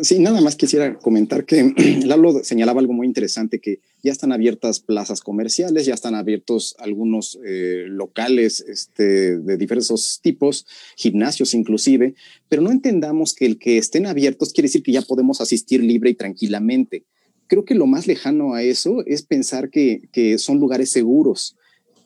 Sí, nada más quisiera comentar que Lalo señalaba algo muy interesante, que ya están abiertas plazas comerciales, ya están abiertos algunos eh, locales este, de diversos tipos, gimnasios inclusive, pero no entendamos que el que estén abiertos quiere decir que ya podemos asistir libre y tranquilamente. Creo que lo más lejano a eso es pensar que, que son lugares seguros.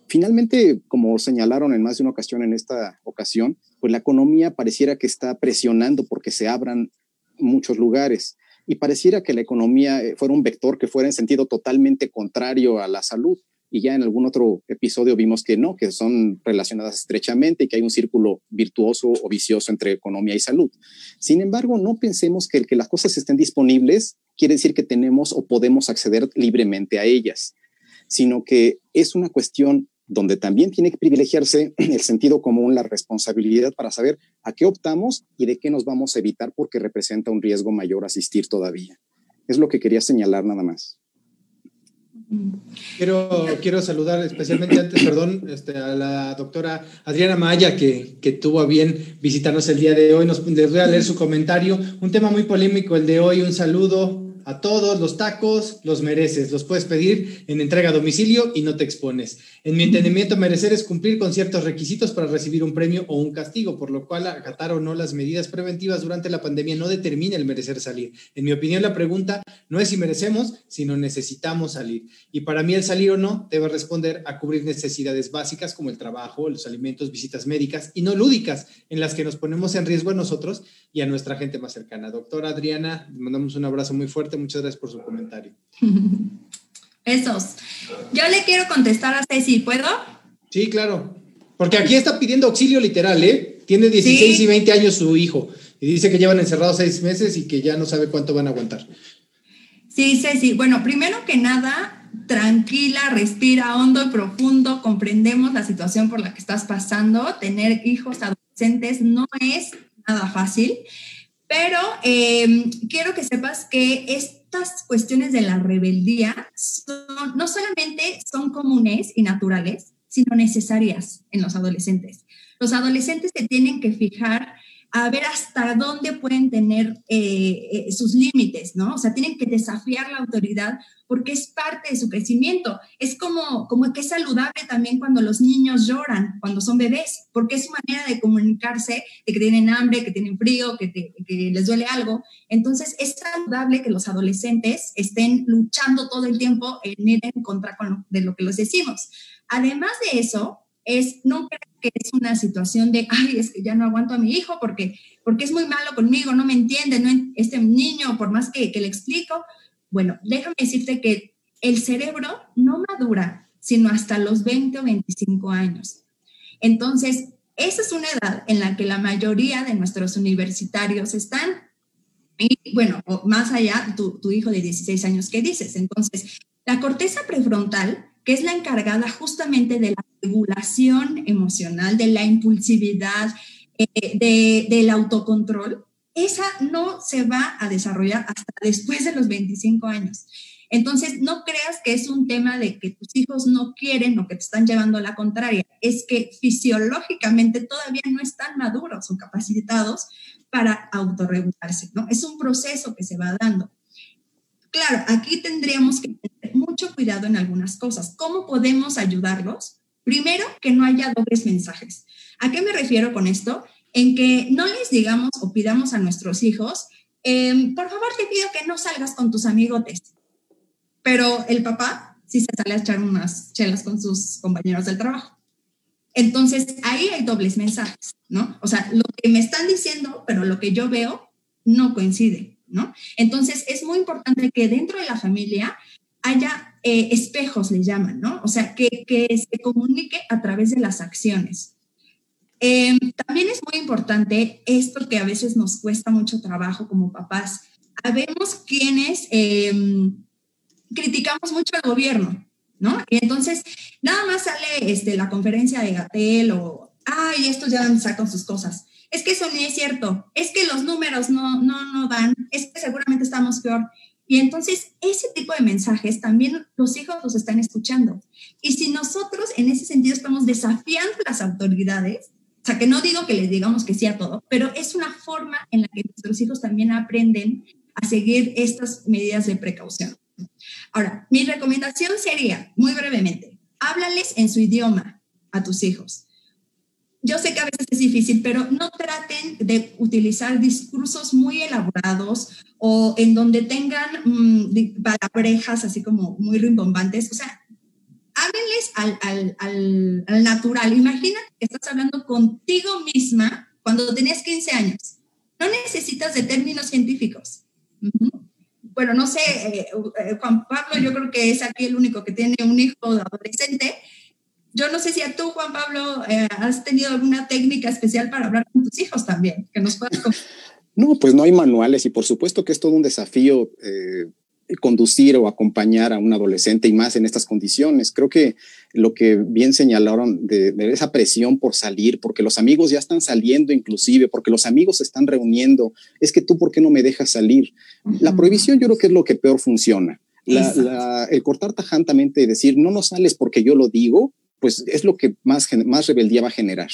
Finalmente, como señalaron en más de una ocasión en esta ocasión, pues la economía pareciera que está presionando porque se abran muchos lugares y pareciera que la economía eh, fuera un vector que fuera en sentido totalmente contrario a la salud. Y ya en algún otro episodio vimos que no, que son relacionadas estrechamente y que hay un círculo virtuoso o vicioso entre economía y salud. Sin embargo, no pensemos que el que las cosas estén disponibles quiere decir que tenemos o podemos acceder libremente a ellas, sino que es una cuestión donde también tiene que privilegiarse el sentido común, la responsabilidad para saber a qué optamos y de qué nos vamos a evitar porque representa un riesgo mayor asistir todavía. Es lo que quería señalar nada más. Quiero, quiero saludar especialmente antes, perdón, este, a la doctora Adriana Maya, que, que, tuvo a bien visitarnos el día de hoy. Nos, les voy a leer su comentario. Un tema muy polémico el de hoy. Un saludo a todos los tacos los mereces, los puedes pedir en entrega a domicilio y no te expones. En mi entendimiento, merecer es cumplir con ciertos requisitos para recibir un premio o un castigo, por lo cual acatar o no las medidas preventivas durante la pandemia no determina el merecer salir. En mi opinión, la pregunta no es si merecemos, sino necesitamos salir. Y para mí el salir o no debe responder a cubrir necesidades básicas como el trabajo, los alimentos, visitas médicas y no lúdicas, en las que nos ponemos en riesgo a nosotros y a nuestra gente más cercana. Doctora Adriana, mandamos un abrazo muy fuerte Muchas gracias por su comentario. Esos. Yo le quiero contestar a Ceci, ¿puedo? Sí, claro. Porque aquí está pidiendo auxilio literal, ¿eh? Tiene 16 y 20 años su hijo. Y dice que llevan encerrados seis meses y que ya no sabe cuánto van a aguantar. Sí, Ceci. Bueno, primero que nada, tranquila, respira hondo y profundo. Comprendemos la situación por la que estás pasando. Tener hijos adolescentes no es nada fácil. Pero em, quiero que sepas que estas cuestiones de la rebeldía no solamente son comunes y naturales, sino necesarias en los adolescentes. Los adolescentes se tienen que fijar a ver hasta dónde pueden tener eh, eh, sus límites, ¿no? O sea, tienen que desafiar la autoridad porque es parte de su crecimiento. Es como, como que es saludable también cuando los niños lloran, cuando son bebés, porque es su manera de comunicarse, de que tienen hambre, que tienen frío, que, que les duele algo. Entonces, es saludable que los adolescentes estén luchando todo el tiempo en ir en contra de lo que les decimos. Además de eso, es no que es una situación de, ay, es que ya no aguanto a mi hijo porque, porque es muy malo conmigo, no me entiende, no, este niño, por más que, le explico, bueno, déjame decirte que el cerebro no madura sino hasta los 20 o 25 años. Entonces, esa es una edad en la que la mayoría de nuestros universitarios están. Y bueno, más allá, tu, tu hijo de 16 años, ¿qué dices? Entonces, la corteza prefrontal, que es la encargada justamente de la regulación emocional, de la impulsividad, eh, del autocontrol, esa no se va a desarrollar hasta después de los 25 años. Entonces, no creas que es un tema de que tus hijos no quieren o que te están llevando a la contraria. Es que fisiológicamente todavía no están maduros o capacitados para autorregularse, ¿no? Es un proceso que se va dando. Claro, aquí tendríamos que mucho cuidado en algunas cosas. ¿Cómo podemos ayudarlos? Primero, que no haya dobles mensajes. ¿A qué me refiero con esto? En que no les digamos o pidamos a nuestros hijos, em, por favor te pido que no salgas con tus amigotes. Pero el papá sí se sale a echar unas chelas con sus compañeros del trabajo. Entonces, ahí hay dobles mensajes, ¿no? O sea, lo que me están diciendo, pero lo que yo veo no coincide, ¿no? Entonces, es muy importante que dentro de la familia haya eh, espejos, le llaman, ¿no? O sea, que, que, se comunique a través de las acciones. Em, también es muy importante esto que a veces nos cuesta mucho trabajo como papás. Habemos quienes em, criticamos mucho al gobierno, ¿no? Y entonces, nada más sale este, la conferencia de Gatel o, ay, estos ya sacan sus cosas. Es que eso ni es cierto, es que los números no, no, no dan, es que seguramente estamos peor. Y entonces, ese tipo de mensajes también los hijos los están escuchando. Y si nosotros en ese sentido estamos desafiando las autoridades, o sea, que no digo que les digamos que sí a todo, pero es una forma en la que nuestros hijos también aprenden a seguir estas medidas de precaución. Ahora, mi recomendación sería, muy brevemente, háblales en su idioma a tus hijos. Yo sé que a veces es difícil, pero no traten de utilizar discursos muy elaborados o en donde tengan mm, palabrejas así como muy rimbombantes. O sea, háblenles al, al, al, al, natural. Imagina que estás hablando contigo misma cuando tenías 15 años. No necesitas de términos científicos. Bueno, no sé, eh, eh, Juan Pablo, yo creo que es aquí el único que tiene un hijo adolescente. Yo no sé si a tú, Juan Pablo, eh, has tenido alguna técnica especial para hablar con tus hijos también, que nos puedas No, pues no hay manuales y por supuesto que es todo un desafío eh, conducir o acompañar a un adolescente y más en estas condiciones. Creo que lo que bien señalaron de, de, esa presión por salir, porque los amigos ya están saliendo inclusive, porque los amigos se están reuniendo, es que tú, ¿por qué no me dejas salir? Uh -huh. La prohibición yo creo que es lo que peor funciona. La, la, el cortar tajantemente y decir, no, no sales porque yo lo digo, pues es lo que más, más rebeldía va a generar.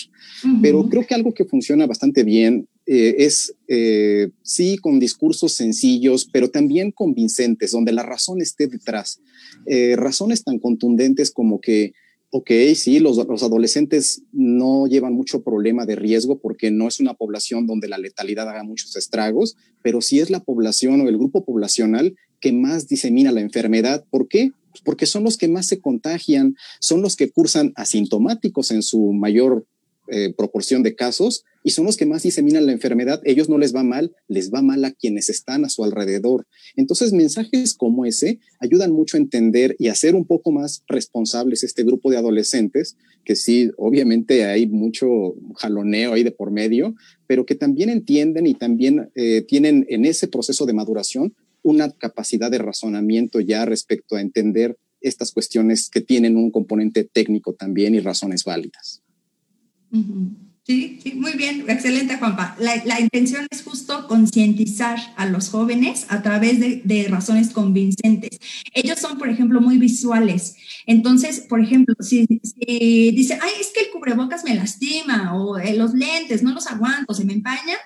Uh -huh. Pero creo que algo que funciona bastante bien eh, es, eh, sí, con discursos sencillos, pero también convincentes, donde la razón esté detrás. Eh, razones tan contundentes como que, ok, sí, los, los, adolescentes no llevan mucho problema de riesgo porque no es una población donde la letalidad haga muchos estragos, pero sí es la población o el grupo poblacional que más disemina la enfermedad. ¿Por qué? Porque son los que más se contagian, son los que cursan asintomáticos en su mayor eh, proporción de casos y son los que más diseminan la enfermedad. Ellos no les va mal, les va mal a quienes están a su alrededor. Entonces, mensajes como ese ayudan mucho a entender y a ser un poco más responsables este grupo de adolescentes, que sí, obviamente hay mucho jaloneo ahí de por medio, pero que también entienden y también eh, tienen en ese proceso de maduración una capacidad de razonamiento ya respecto a entender estas cuestiones que tienen un componente técnico también y razones válidas. Sí, sí, muy bien, excelente Juanpa. La, la intención es justo concientizar a los jóvenes a través de, de, razones convincentes. Ellos son, por ejemplo, muy visuales. Entonces, por ejemplo, si, si dice, ay, es que el cubrebocas me lastima o eh, los lentes no los aguanto, se me empaña,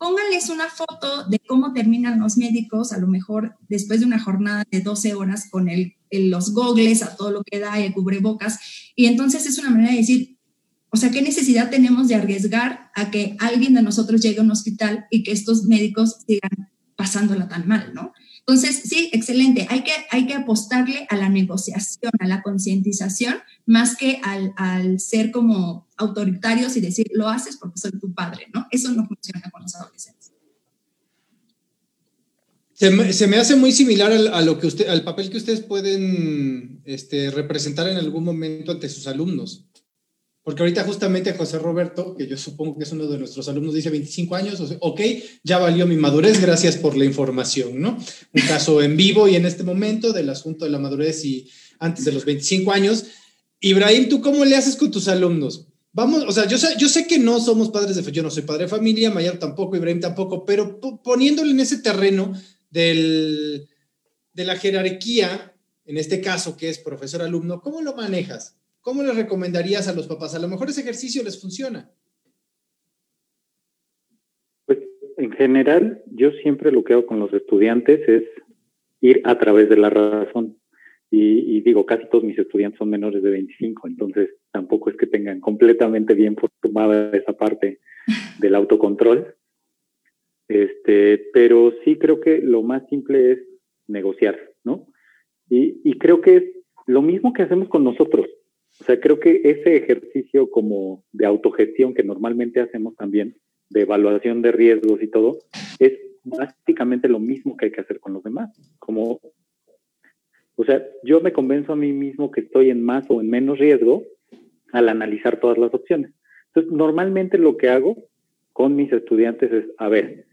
pónganles una foto de cómo terminan los médicos, a lo mejor después de una jornada de 12 horas con el, los gogles a todo lo que da, el cubrebocas, y entonces es una manera de decir, o sea, ¿qué necesidad tenemos de arriesgar a que alguien de nosotros llegue a un hospital y que estos médicos sigan pasándola tan mal, ¿no? Entonces, sí, excelente. Hay que, hay que apostarle a la negociación, a la concientización, más que al, al, ser como autoritarios y decir, lo haces porque soy tu padre, ¿no? Eso no funciona con los adolescentes. Se me, hace muy similar al, a lo que usted, al papel que ustedes pueden este, representar en algún momento ante sus alumnos. Porque ahorita justamente José Roberto, que yo supongo que es uno de nuestros alumnos, dice 25 años, o sea, ok, ya valió mi madurez, gracias por la información, ¿no? Un caso en vivo y en este momento del asunto de la madurez y antes de los 25 años. Ibrahim, ¿tú cómo le haces con tus alumnos? Vamos, o sea, yo sé, que no somos padres de yo no soy padre de familia, Mayer tampoco, Ibrahim tampoco, pero poniéndole en ese terreno del, de la jerarquía, en este caso que es profesor-alumno, ¿cómo lo manejas? ¿Cómo les recomendarías a los papás? A lo mejor ese ejercicio les funciona. Pues en general, yo siempre lo que hago con los estudiantes es ir a través de la razón. Y, digo, casi todos mis estudiantes son menores de 25, entonces tampoco es que tengan completamente bien formada esa parte del autocontrol. Este, pero sí creo que lo más simple es negociar, ¿no? Y, y creo que es lo mismo que hacemos con nosotros. O sea, creo que ese ejercicio como de autogestión que normalmente hacemos también, de evaluación de riesgos y todo, es básicamente lo mismo que hay que hacer con los demás. Como o sea, yo me convenzo a mí mismo que estoy en más o en menos riesgo al analizar todas las opciones. Entonces, normalmente lo que hago con mis estudiantes es, a ver,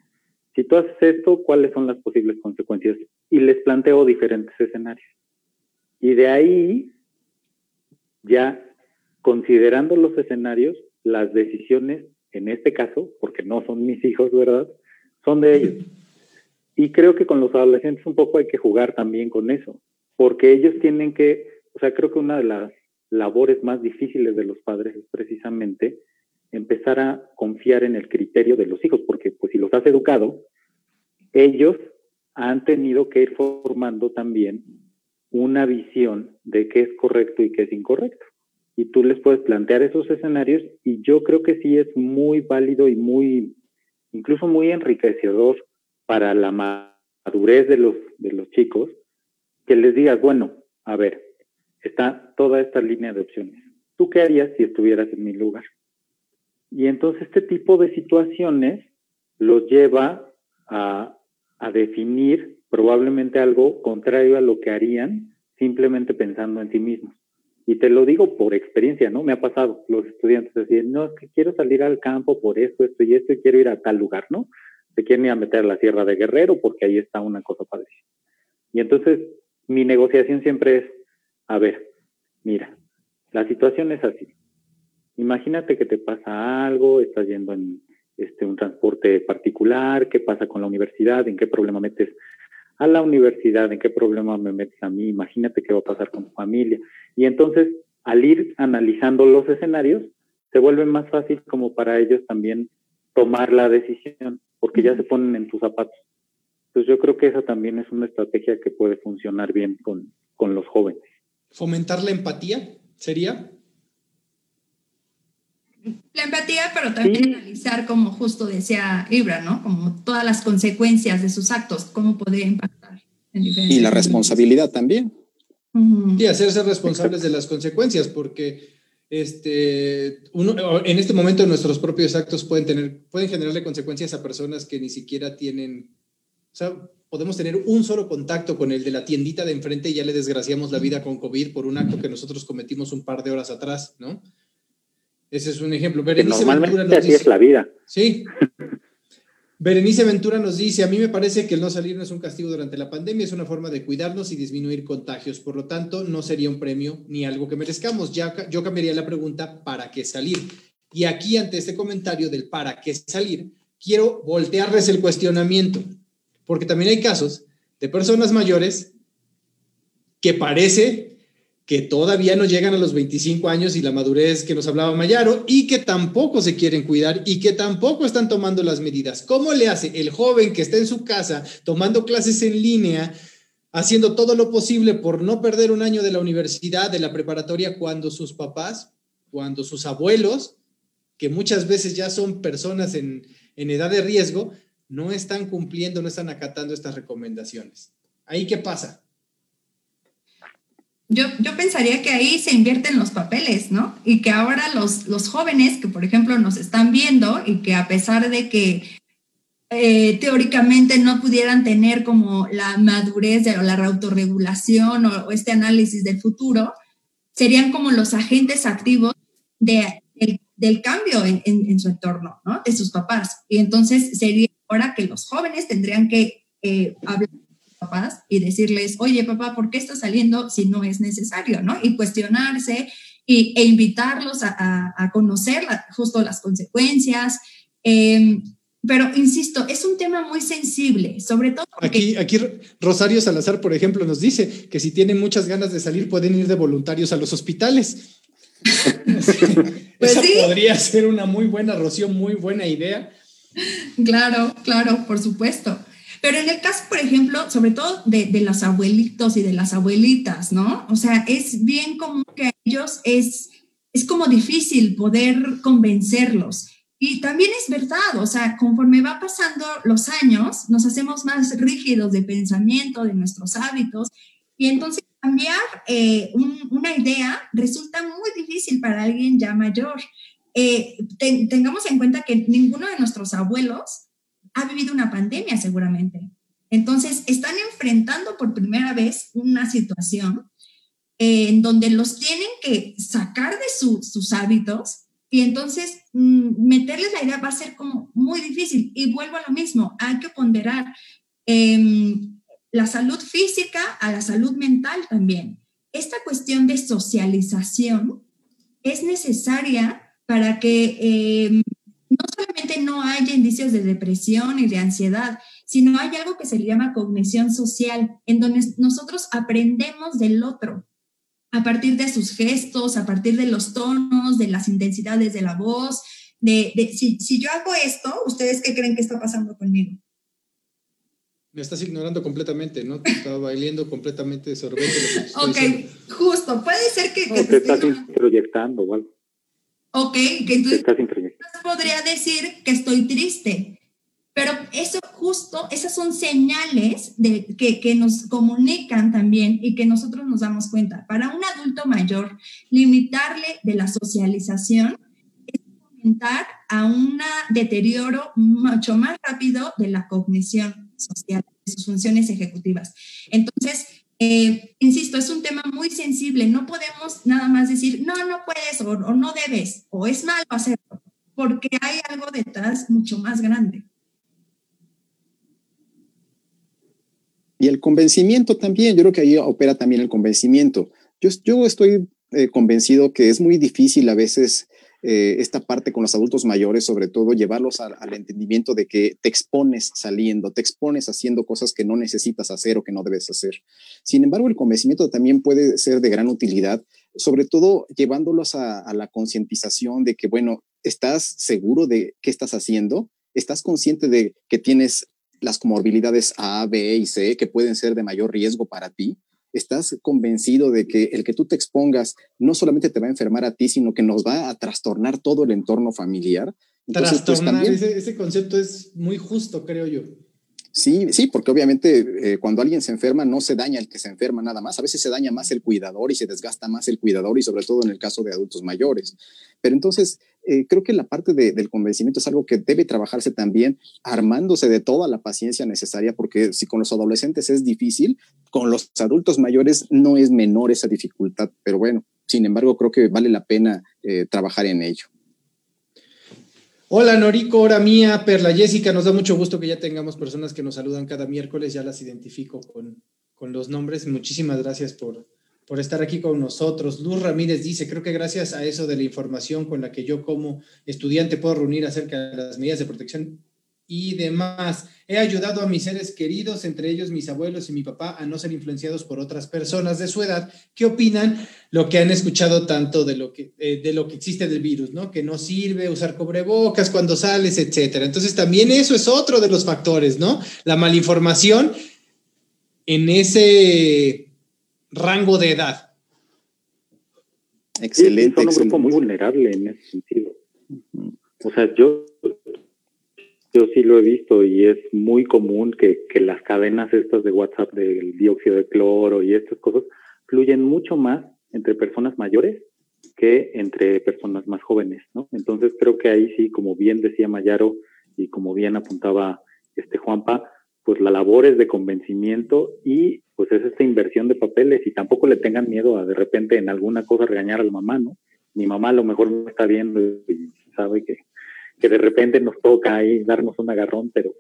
si tú haces esto, ¿cuáles son las posibles consecuencias? Y les planteo diferentes escenarios. Y de ahí, ya considerando los escenarios, las decisiones, en este caso, porque no son mis hijos, ¿verdad? Son de ellos. Y creo que con los adolescentes un poco hay que jugar también con eso porque ellos tienen que, o sea, creo que una de las labores más difíciles de los padres es precisamente empezar a confiar en el criterio de los hijos, porque pues si los has educado, ellos han tenido que ir formando también una visión de qué es correcto y qué es incorrecto. Y tú les puedes plantear esos escenarios y yo creo que sí es muy válido y muy, incluso muy enriquecedor para la madurez de los, de los chicos que les digas, bueno, a ver, está toda esta línea de opciones. ¿Tú qué harías si estuvieras en mi lugar? Y entonces este tipo de situaciones los lleva a, a definir probablemente algo contrario a lo que harían simplemente pensando en sí mismos. Y te lo digo por experiencia, ¿no? Me ha pasado, los estudiantes decían, no, es que quiero salir al campo por esto, esto y esto, y quiero ir a tal lugar, ¿no? Se quieren ir a meter a la Sierra de Guerrero porque ahí está una cosa parecida. Y entonces mi negociación siempre es, a ver, mira, la situación es así. Imagínate que te pasa algo, estás yendo en este, un transporte particular, qué pasa con la universidad, en qué problema metes a la universidad, en qué problema me metes a mí, imagínate qué va a pasar con tu familia. Y entonces, al ir analizando los escenarios, se vuelve más fácil como para ellos también tomar la decisión, porque ya se ponen en tus zapatos. Entonces yo creo que esa también es una estrategia que puede funcionar bien con, con los jóvenes. ¿Fomentar la empatía sería? La empatía, pero también analizar, como justo decía Ibra, ¿no? Como todas las consecuencias de sus actos, cómo puede impactar. En y la responsabilidad también. Y hacerse responsables de las consecuencias, porque este, uno, en este momento nuestros propios actos pueden, tener, pueden generarle consecuencias a personas que ni siquiera tienen o sea, podemos tener un solo contacto con el de la tiendita de enfrente y ya le desgraciamos la vida con COVID por un acto que nosotros cometimos un par de horas atrás, ¿no? Ese es un ejemplo. Berenice normalmente así es la vida. Sí. Berenice Ventura nos dice, a mí me parece que el no salir no es un castigo durante la pandemia, es una forma de cuidarnos y disminuir contagios. Por lo tanto, no sería un premio ni algo que merezcamos. Ya, yo cambiaría la pregunta, ¿para qué salir? Y aquí, ante este comentario del para qué salir, quiero voltearles el cuestionamiento porque también hay casos de personas mayores que parece que todavía no llegan a los 25 años y la madurez que nos hablaba Mayaro y que tampoco se quieren cuidar y que tampoco están tomando las medidas. ¿Cómo le hace el joven que está en su casa tomando clases en línea, haciendo todo lo posible por no perder un año de la universidad, de la preparatoria, cuando sus papás, cuando sus abuelos, que muchas veces ya son personas en, en edad de riesgo, no están cumpliendo, no están acatando estas recomendaciones. ¿Ahí qué pasa? Yo, yo, pensaría que ahí se invierten los papeles, ¿no? Y que ahora los, los jóvenes que, por ejemplo, nos están viendo y que a pesar de que eh, teóricamente no pudieran tener como la madurez de, o la autorregulación o, este análisis del futuro, serían como los agentes activos de, del cambio en, en, su entorno, ¿no? De sus papás. Y entonces sería ahora que los jóvenes tendrían que eh, hablar papás y decirles, oye papá, ¿por qué estás saliendo si no es necesario? ¿no? Y cuestionarse y, e invitarlos a, a, conocer justo las consecuencias. Em, pero insisto, es un tema muy sensible, sobre todo. Aquí, aquí Rosario Salazar, por ejemplo, nos dice que si tienen muchas ganas de salir, pueden ir de voluntarios a los hospitales. pues Esa podría ser una muy buena, Rocío, muy buena idea Claro, claro, por supuesto. Pero en el caso, por ejemplo, sobre todo de, de los abuelitos y de las abuelitas, ¿no? O sea, es bien común que a ellos es, es como difícil poder convencerlos. Y también es verdad, o sea, conforme va pasando los años, nos hacemos más rígidos de pensamiento, de nuestros hábitos, y entonces cambiar eh, una idea resulta muy difícil para alguien ya mayor. Eh, tengamos en cuenta que ninguno de nuestros abuelos ha vivido una pandemia seguramente. Entonces, están enfrentando por primera vez una situación eh, en donde los tienen que sacar de sus hábitos y entonces mm, meterles la idea va a ser como muy difícil. Y vuelvo a lo mismo, hay que ponderar em, la salud física a la salud mental también. Esta cuestión de socialización es necesaria para que em, no solamente no haya indicios de depresión y de ansiedad, sino hay algo que se llama cognición social, en donde nosotros aprendemos del otro a partir de sus gestos, a partir de los tonos, de las intensidades de la voz, de, si, si, yo hago esto, ¿ustedes qué creen que está pasando conmigo? Me estás ignorando completamente, ¿no? Te estaba bailando completamente sorbete. ok, justo. Puede ser que... que te, estás proyectando algo. Ok, que entonces podría decir que estoy triste. Pero eso justo, esas son señales de, que, que, nos comunican también y que nosotros nos damos cuenta. Para un adulto mayor, limitarle de la socialización es fomentar a un deterioro mucho más rápido de la cognición social, de sus funciones ejecutivas. Entonces, eh, insisto, es un tema muy sensible. No podemos nada más decir, no, no puedes o, o no debes, o es malo hacerlo, porque hay algo detrás mucho más grande. Y el convencimiento también, yo creo que ahí opera también el convencimiento. Yo, yo estoy eh, convencido que es muy difícil a veces eh, esta parte con los adultos mayores, sobre todo llevarlos al entendimiento de que te expones saliendo, te expones haciendo cosas que no necesitas hacer o que no debes hacer. Sin embargo, el convencimiento también puede ser de gran utilidad, sobre todo llevándolos a, a la concientización de que, bueno, estás seguro de qué estás haciendo, estás consciente de que tienes las comorbilidades A, B y C que pueden ser de mayor riesgo para ti, estás convencido de que el que tú te expongas no solamente te va a enfermar a ti, sino que nos va a trastornar todo el entorno familiar. Entonces, pues, trastornar, ese, ese, concepto es muy justo, creo yo. Sí, sí, porque obviamente eh, cuando alguien se enferma no se daña el que se enferma nada más, a veces se daña más el cuidador y se desgasta más el cuidador y sobre todo en el caso de adultos mayores. Pero entonces eh, creo que la parte del convencimiento es algo que debe trabajarse también armándose de toda la paciencia necesaria, porque si con los adolescentes es difícil, con los adultos mayores no es menor esa dificultad, pero bueno, sin embargo creo que vale la pena eh, trabajar en ello. Hola Norico, hora mía, Perla Jessica, nos da mucho gusto que ya tengamos personas que nos saludan cada miércoles, ya las identifico con, con los nombres. Muchísimas gracias por, por estar aquí con nosotros. Luz Ramírez dice, creo que gracias a eso de la información con la que yo como estudiante puedo reunir acerca de las medidas de protección y demás. He ayudado a mis seres queridos, entre ellos mis abuelos y mi papá, a no ser influenciados por otras personas de su edad que opinan lo que han escuchado tanto de lo que, eh, de lo que existe del virus, ¿no? Que no sirve usar cubrebocas cuando sales, etcétera. Entonces también eso es otro de los factores, ¿no? La malinformación en ese rango de edad. Excelente. Sí, un grupo muy vulnerable en ese sentido. O sea, yo yo sí lo he visto y es muy común que, que las cadenas estas de WhatsApp del dióxido de cloro y estas cosas fluyen mucho más entre personas mayores que entre personas más jóvenes, ¿no? Entonces creo que ahí sí, como bien decía Mayaro y como bien apuntaba este Juanpa, pues la labor es de convencimiento y pues es esta inversión de papeles y tampoco le tengan miedo a de repente en alguna cosa regañar a la mamá, ¿no? Mi mamá a lo mejor no está viendo y sabe que que de repente nos toca ahí darnos un agarrón, pero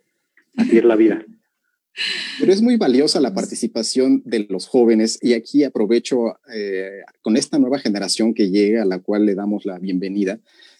así es la vida. Pero es muy valiosa la participación de los jóvenes y aquí aprovecho eh, con esta nueva generación que llega, a la cual le damos la bienvenida.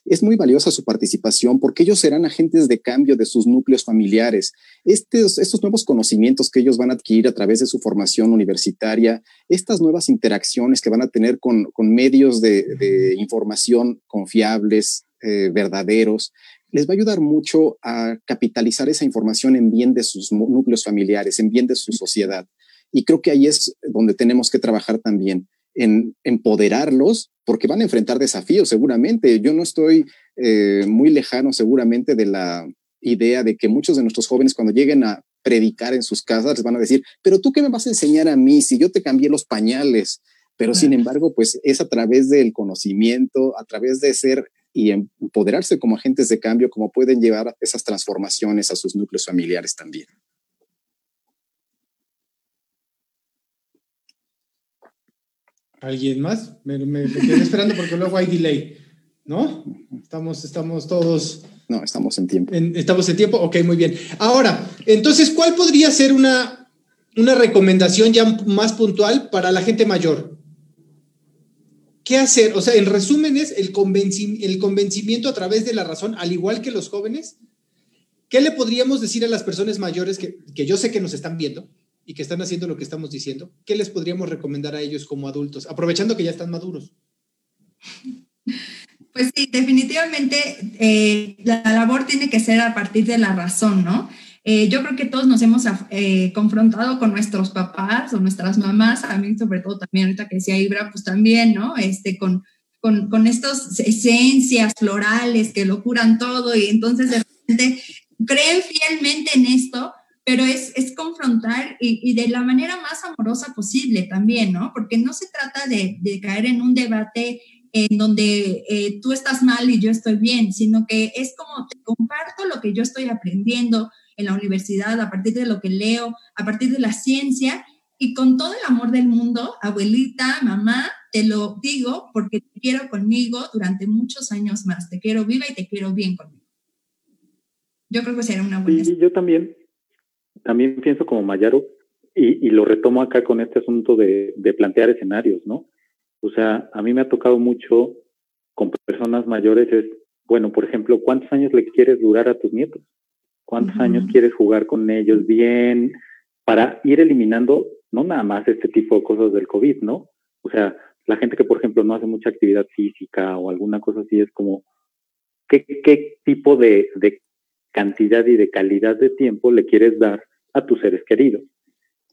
Es muy valiosa su participación porque ellos serán agentes de cambio de sus núcleos familiares. Estos, nuevos conocimientos que ellos van a adquirir a través de su formación universitaria, estas nuevas interacciones que van a tener con, medios de, de información confiables, eh, verdaderos, les va a ayudar mucho a capitalizar esa información en bien de sus núcleos familiares, en bien de su sociedad. Y creo que ahí es donde tenemos que trabajar también, en empoderarlos, porque van a enfrentar desafíos seguramente. Yo no estoy eh, muy lejano seguramente de la idea de que muchos de nuestros jóvenes cuando lleguen a predicar en sus casas les van a decir, pero tú qué me vas a enseñar a mí si yo te cambié los pañales? Pero sin embargo, pues es a través del conocimiento, a través de ser y empoderarse como agentes de cambio, como pueden llevar esas transformaciones a sus núcleos familiares también. ¿Alguien más? Me, me, quedé esperando porque luego hay delay, ¿no? Estamos, estamos todos... No, estamos en tiempo. estamos en tiempo, ok, muy bien. Ahora, entonces, ¿cuál podría ser una, una recomendación ya más puntual para la gente mayor? ¿Qué hacer? O sea, en resumen es el, el convencimiento a través de la razón, al igual que los jóvenes. ¿Qué le podríamos decir a las personas mayores que, que yo sé que nos están viendo y que están haciendo lo que estamos diciendo? ¿Qué les podríamos recomendar a ellos como adultos, aprovechando que ya están maduros? Pues sí, definitivamente eh, la labor tiene que ser a partir de la razón, ¿no? Eh, yo creo que todos nos hemos eh, confrontado con nuestros papás o nuestras mamás, a mí sobre todo también ahorita que decía Ibra, pues también, ¿no? Este, con, con, con estas esencias florales que lo curan todo y entonces de repente creen fielmente en esto, pero es, es confrontar y, y, de la manera más amorosa posible también, ¿no? Porque no se trata de, de caer en un debate en donde eh, tú estás mal y yo estoy bien, sino que es como te comparto lo que yo estoy aprendiendo, en la universidad, a partir de lo que leo, a partir de la ciencia y con todo el amor del mundo, abuelita, mamá, te lo digo porque te quiero conmigo durante muchos años más. Te quiero viva y te quiero bien conmigo. Yo creo que será una buena. Sí, yo también, también pienso como Mayaro y, y lo retomo acá con este asunto de, de plantear escenarios, ¿no? O sea, a mí me ha tocado mucho con personas mayores es, bueno, por ejemplo, ¿cuántos años le quieres durar a tus nietos? cuántos años quieres jugar con ellos bien, para ir eliminando no nada más este tipo de cosas del COVID, ¿no? O sea, la gente que, por ejemplo, no hace mucha actividad física o alguna cosa así, es como, ¿qué, qué tipo de, de cantidad y de calidad de tiempo le quieres dar a tus seres queridos?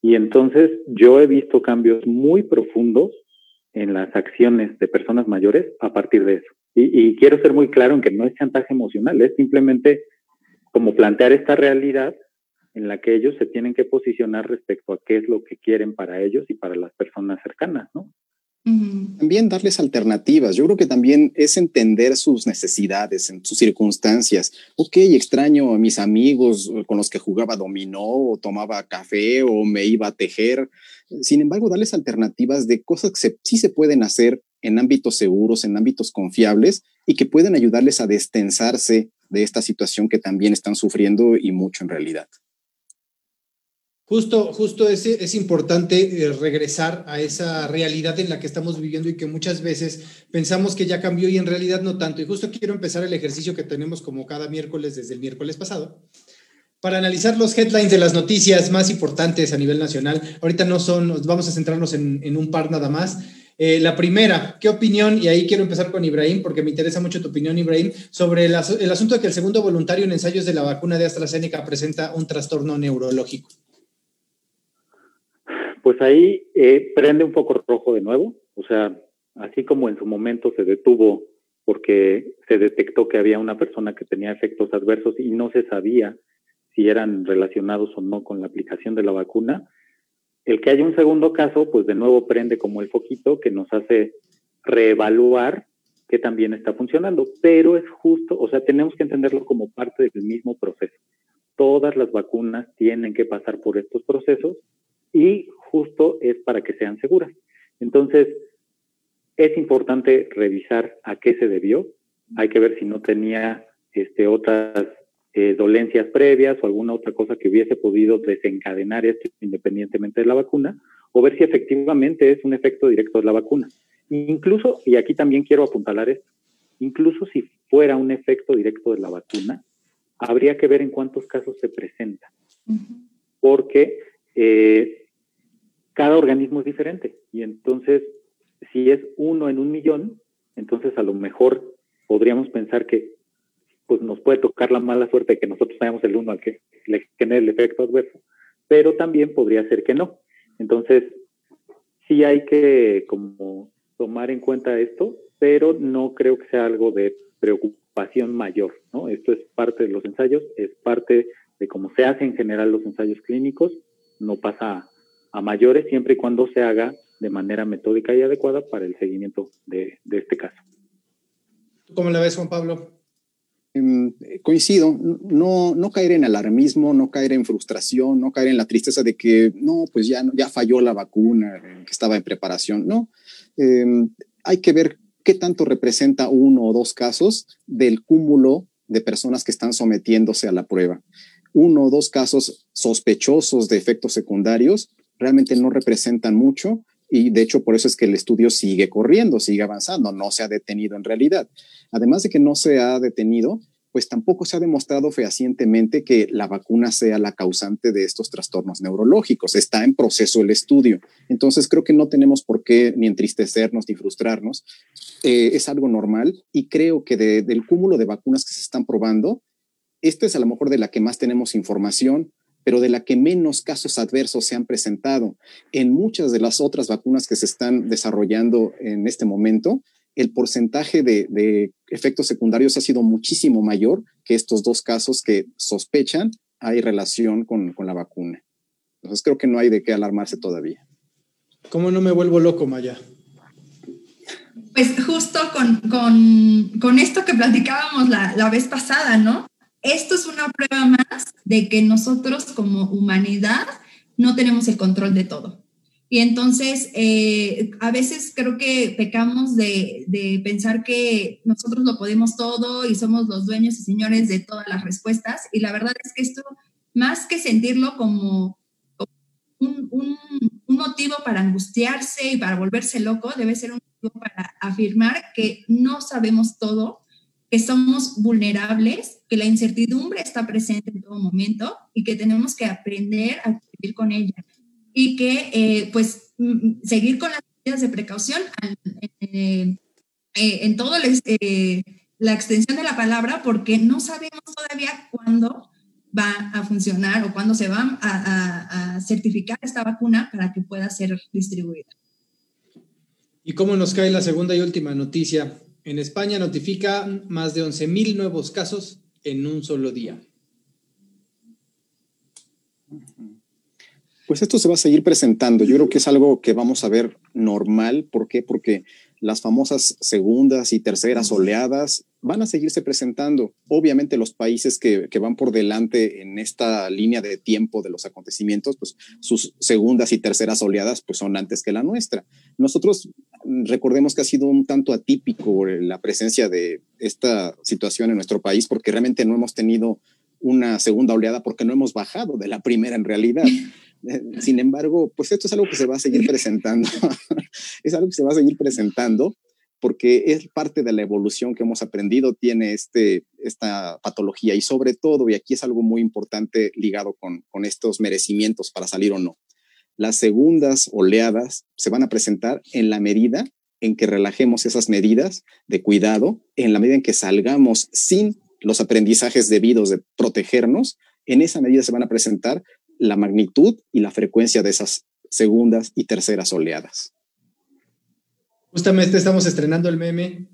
Y entonces yo he visto cambios muy profundos en las acciones de personas mayores a partir de eso. Y, quiero ser muy claro en que no es chantaje emocional, es simplemente como plantear esta realidad en la que ellos se tienen que posicionar respecto a qué es lo que quieren para ellos y para las personas cercanas, ¿no? También darles alternativas. Yo creo que también es entender sus necesidades, en sus circunstancias. Ok, extraño a mis amigos con los que jugaba dominó o tomaba café o me iba a tejer. Sin embargo, darles alternativas de cosas que sí se pueden hacer en ámbitos seguros, en ámbitos confiables y que pueden ayudarles a destensarse de esta situación que también están sufriendo y mucho en realidad. Justo, justo es, importante eh, regresar a esa realidad en la que estamos viviendo y que muchas veces pensamos que ya cambió y en realidad no tanto. Y justo quiero empezar el ejercicio que tenemos como cada miércoles desde el miércoles pasado para analizar los headlines de las noticias más importantes a nivel nacional. Ahorita no son, vamos a centrarnos en, en un par nada más. Eh, la primera, ¿qué opinión? Y ahí quiero empezar con Ibrahim, porque me interesa mucho tu opinión, Ibrahim, sobre el, asunto de que el segundo voluntario en ensayos de la vacuna de AstraZeneca presenta un trastorno neurológico. Pues ahí eh, prende un poco rojo de nuevo, o sea, así como en su momento se detuvo porque se detectó que había una persona que tenía efectos adversos y no se sabía si eran relacionados o no con la aplicación de la vacuna, el que haya un segundo caso, pues de nuevo prende como el foquito que nos hace reevaluar que también está funcionando, pero es justo, o sea, tenemos que entenderlo como parte del mismo proceso. Todas las vacunas tienen que pasar por estos procesos y justo es para que sean seguras. Entonces, es importante revisar a qué se debió. Hay que ver si no tenía este, otras eh, dolencias previas o alguna otra cosa que hubiese podido desencadenar esto independientemente de la vacuna, o ver si efectivamente es un efecto directo de la vacuna. Incluso, y aquí también quiero apuntalar esto, incluso si fuera un efecto directo de la vacuna, habría que ver en cuántos casos se presenta, porque eh, cada organismo es diferente y entonces si es uno en un millón, entonces a lo mejor podríamos pensar que pues nos puede tocar la mala suerte de que nosotros seamos el uno al que le genere el efecto adverso, pero también podría ser que no. Entonces, sí hay que como tomar en cuenta esto, pero no creo que sea algo de preocupación mayor, ¿no? Esto es parte de los ensayos, es parte de cómo se hacen en general los ensayos clínicos, no pasa a mayores siempre y cuando se haga de manera metódica y adecuada para el seguimiento de, de este caso. ¿Cómo la ves, Juan Pablo? Em, coincido, no, no caer en alarmismo, no caer en frustración, no caer en la tristeza de que no, pues ya, ya falló la vacuna que estaba en preparación. No, em, hay que ver qué tanto representa uno o dos casos del cúmulo de personas que están sometiéndose a la prueba. Uno o dos casos sospechosos de efectos secundarios realmente no representan mucho y de hecho por eso es que el estudio sigue corriendo, sigue avanzando, no se ha detenido en realidad. Además de que no se ha detenido, pues tampoco se ha demostrado fehacientemente que la vacuna sea la causante de estos trastornos neurológicos. Está en proceso el estudio. Entonces creo que no tenemos por qué ni entristecernos ni frustrarnos. Eh, es algo normal y creo que del cúmulo de vacunas que se están probando, esta es a lo mejor de la que más tenemos información, pero de la que menos casos adversos se han presentado. En muchas de las otras vacunas que se están desarrollando en este momento, el porcentaje de, efectos secundarios ha sido muchísimo mayor que estos dos casos que sospechan hay relación con, la vacuna. Entonces creo que no hay de qué alarmarse todavía. ¿Cómo no me vuelvo loco, Maya? Pues justo con, esto que platicábamos la, la vez pasada, ¿no? Esto es una prueba más de que nosotros como humanidad no tenemos el control de todo. Y entonces, eh, a veces creo que pecamos de, pensar que nosotros lo podemos todo y somos los dueños y señores de todas las respuestas. Y la verdad es que esto, más que sentirlo como un, un motivo para angustiarse y para volverse loco, debe ser un motivo para afirmar que no sabemos todo que somos vulnerables, que la incertidumbre está presente en todo momento y que tenemos que aprender a vivir con ella y que eh, pues seguir con las medidas de precaución eh, eh, en todo la extensión de la palabra porque no sabemos todavía cuándo va a funcionar o cuándo se va a, a certificar esta vacuna para que pueda ser distribuida. ¿Y cómo nos cae la segunda y última noticia? En España notifica más de 11.000 nuevos casos en un solo día. Pues esto se va a seguir presentando. Yo creo que es algo que vamos a ver normal. ¿Por qué? Porque las famosas segundas y terceras oleadas van a seguirse presentando. Obviamente los países que, van por delante en esta línea de tiempo de los acontecimientos, pues sus segundas y terceras oleadas pues son antes que la nuestra. Nosotros mm, recordemos que ha sido un tanto atípico la presencia de esta situación en nuestro país porque realmente no hemos tenido una segunda oleada porque no hemos bajado de la primera en realidad. Sin embargo, pues esto es algo que se va a seguir presentando. es algo que se va a seguir presentando porque es parte de la evolución que hemos aprendido, tiene este, esta patología y sobre todo, y aquí es algo muy importante ligado con, con estos merecimientos para salir o no, las segundas oleadas se van a presentar en la medida en que relajemos esas medidas de cuidado, en la medida en que salgamos sin los aprendizajes debidos de protegernos, en esa medida se van a presentar la magnitud y la frecuencia de esas segundas y terceras oleadas. Justamente estamos estrenando el meme.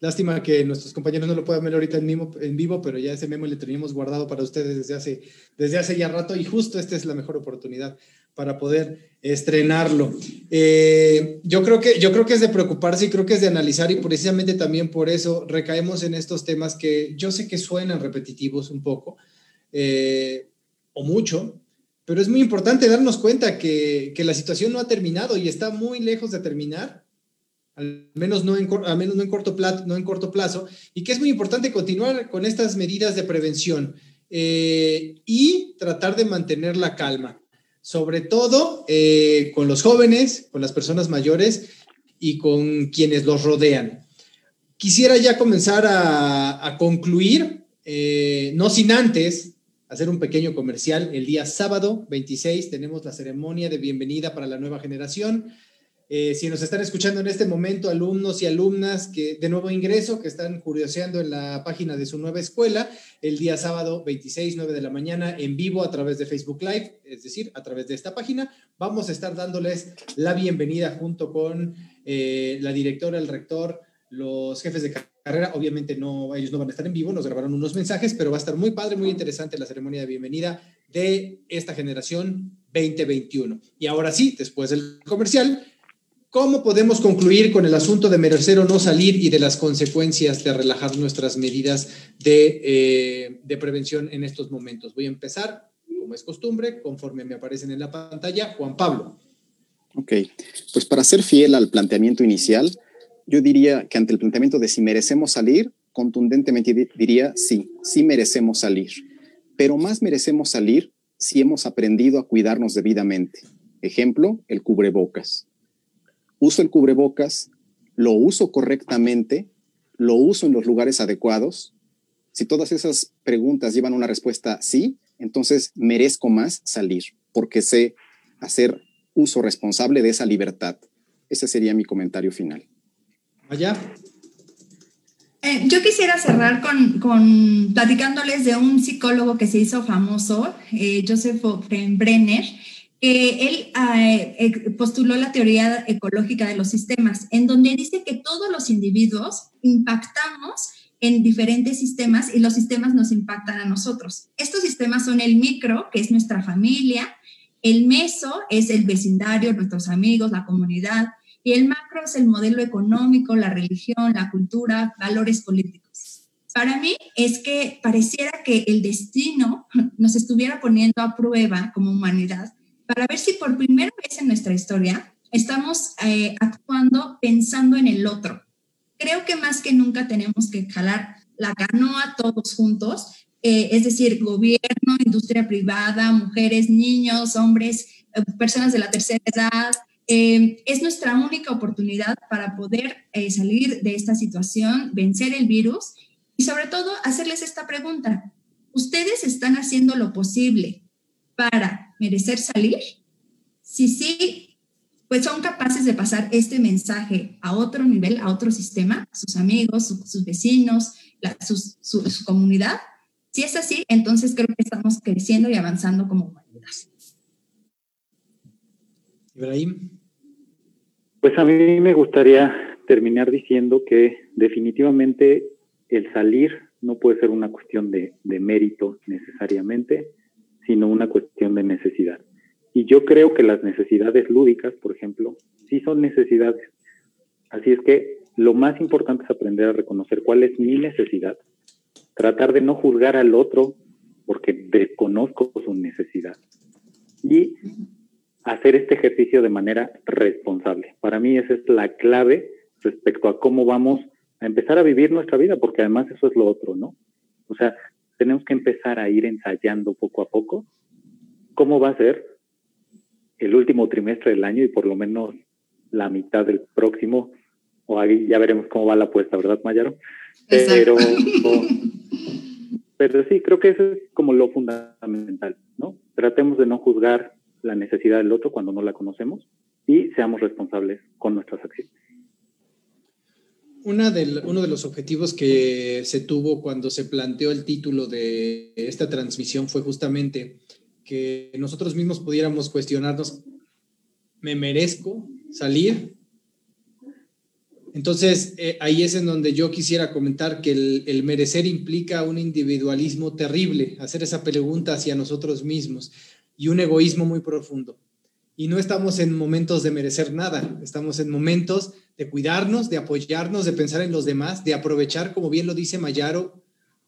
Lástima que nuestros compañeros no lo puedan ver ahorita en vivo, en vivo, pero ya ese meme le teníamos guardado para ustedes desde hace, desde hace ya rato y justo esta es la mejor oportunidad para poder estrenarlo. Eh, yo, creo que, yo creo que es de preocuparse y creo que es de analizar y precisamente también por eso recaemos en estos temas que yo sé que suenan repetitivos un poco eh, o mucho, pero es muy importante darnos cuenta que, que la situación no ha terminado y está muy lejos de terminar al menos no en, al menos no en, corto, plazo, no en corto plazo, y que es muy importante continuar con estas medidas de prevención eh, y tratar de mantener la calma, sobre todo eh, con los jóvenes, con las personas mayores y con quienes los rodean. Quisiera ya comenzar a, concluir, eh, no sin antes hacer un pequeño comercial. El día sábado 26 tenemos la ceremonia de bienvenida para la nueva generación Eh, si nos están escuchando en este momento, alumnos y alumnas que de nuevo ingreso, que están curioseando en la página de su nueva escuela, el día sábado 26, 9 de la mañana, en vivo a través de Facebook Live, es decir, a través de esta página, vamos a estar dándoles la bienvenida junto con eh, la directora, el rector, los jefes de carrera. Obviamente no, ellos no van a estar en vivo, nos grabaron unos mensajes, pero va a estar muy padre, muy interesante la ceremonia de bienvenida de esta generación 2021. Y ahora sí, después del comercial, ¿Cómo podemos concluir con el asunto de merecer o no salir y de las consecuencias de relajar nuestras medidas de, eh, de, prevención en estos momentos? Voy a empezar, como es costumbre, conforme me aparecen en la pantalla, Juan Pablo. Ok, pues para ser fiel al planteamiento inicial, yo diría que ante el planteamiento de si merecemos salir, contundentemente diría sí, sí merecemos salir, pero más merecemos salir si hemos aprendido a cuidarnos debidamente. Ejemplo, el cubrebocas uso el cubrebocas, lo uso correctamente, lo uso en los lugares adecuados. Si todas esas preguntas llevan una respuesta sí, entonces merezco más salir porque sé hacer uso responsable de esa libertad. Ese sería mi comentario final. Allá. Eh, yo quisiera cerrar con, con, platicándoles de un psicólogo que se hizo famoso, eh, Joseph Brenner, él eh, postuló la teoría ecológica de los sistemas, en donde dice que todos los individuos impactamos en diferentes sistemas y los sistemas nos impactan a nosotros. Estos sistemas son el micro, que es nuestra familia, el meso es el vecindario, nuestros amigos, la comunidad, y el macro es el modelo económico, la religión, la cultura, valores políticos. Para mí es que pareciera que el destino nos estuviera poniendo a prueba como humanidad para ver si por primera vez en nuestra historia estamos eh, actuando pensando en el otro. Creo que más que nunca tenemos que jalar la canoa todos juntos, eh, es decir, gobierno, industria privada, mujeres, niños, hombres, eh, personas de la tercera edad. es nuestra única oportunidad para poder salir de esta situación, vencer el virus y sobre todo hacerles esta pregunta. ¿Ustedes están haciendo lo posible para merecer salir? Si sí, pues son capaces de pasar este mensaje a otro nivel, a otro sistema, sus amigos, sus vecinos, su, comunidad. Si es así, entonces creo que estamos creciendo y avanzando como humanidad. Ibrahim. Pues a mí me gustaría terminar diciendo que definitivamente el salir no puede ser una cuestión de mérito necesariamente, sino una cuestión de necesidad. Y yo creo que las necesidades lúdicas, por ejemplo, sí son necesidades. Así es que lo más importante es aprender a reconocer cuál es mi necesidad, tratar de no juzgar al otro porque desconozco su necesidad y hacer este ejercicio de manera responsable. Para mí esa es la clave respecto a cómo vamos a empezar a vivir nuestra vida, porque además eso es lo otro, ¿no? O sea, tenemos que empezar a ir ensayando poco a poco cómo va a ser el último trimestre del año y por lo menos la mitad del próximo, o ahí ya veremos cómo va la apuesta, ¿verdad, Mayaro? Pero, pero sí, creo que eso es como lo fundamental, ¿no? Tratemos de no juzgar la necesidad del otro cuando no la conocemos y seamos responsables con nuestras acciones uno de los objetivos que se tuvo cuando se planteó el título de esta transmisión fue justamente que nosotros mismos pudiéramos cuestionarnos, ¿me merezco salir? Entonces, eh, ahí es en donde yo quisiera comentar que el, el, merecer implica un individualismo terrible, hacer esa pregunta hacia nosotros mismos y un egoísmo muy profundo. Y no estamos en momentos de merecer nada, estamos en momentos de cuidarnos, de apoyarnos, de pensar en los demás, de aprovechar, como bien lo dice Mayaro,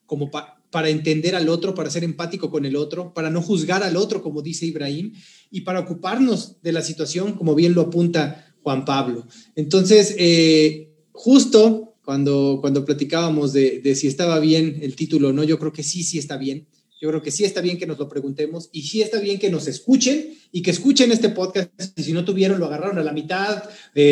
como para entender al otro, para ser empático con el otro, para no juzgar al otro, como dice Ibrahim, y para ocuparnos de la situación, como bien lo apunta Juan Pablo. Entonces, eh, justo cuando, cuando platicábamos de, de, si estaba bien el título o no, yo creo que sí, sí está bien. Yo creo que sí está bien que nos lo preguntemos y sí está bien que nos escuchen y que escuchen este podcast. Y si no tuvieron, lo agarraron a la mitad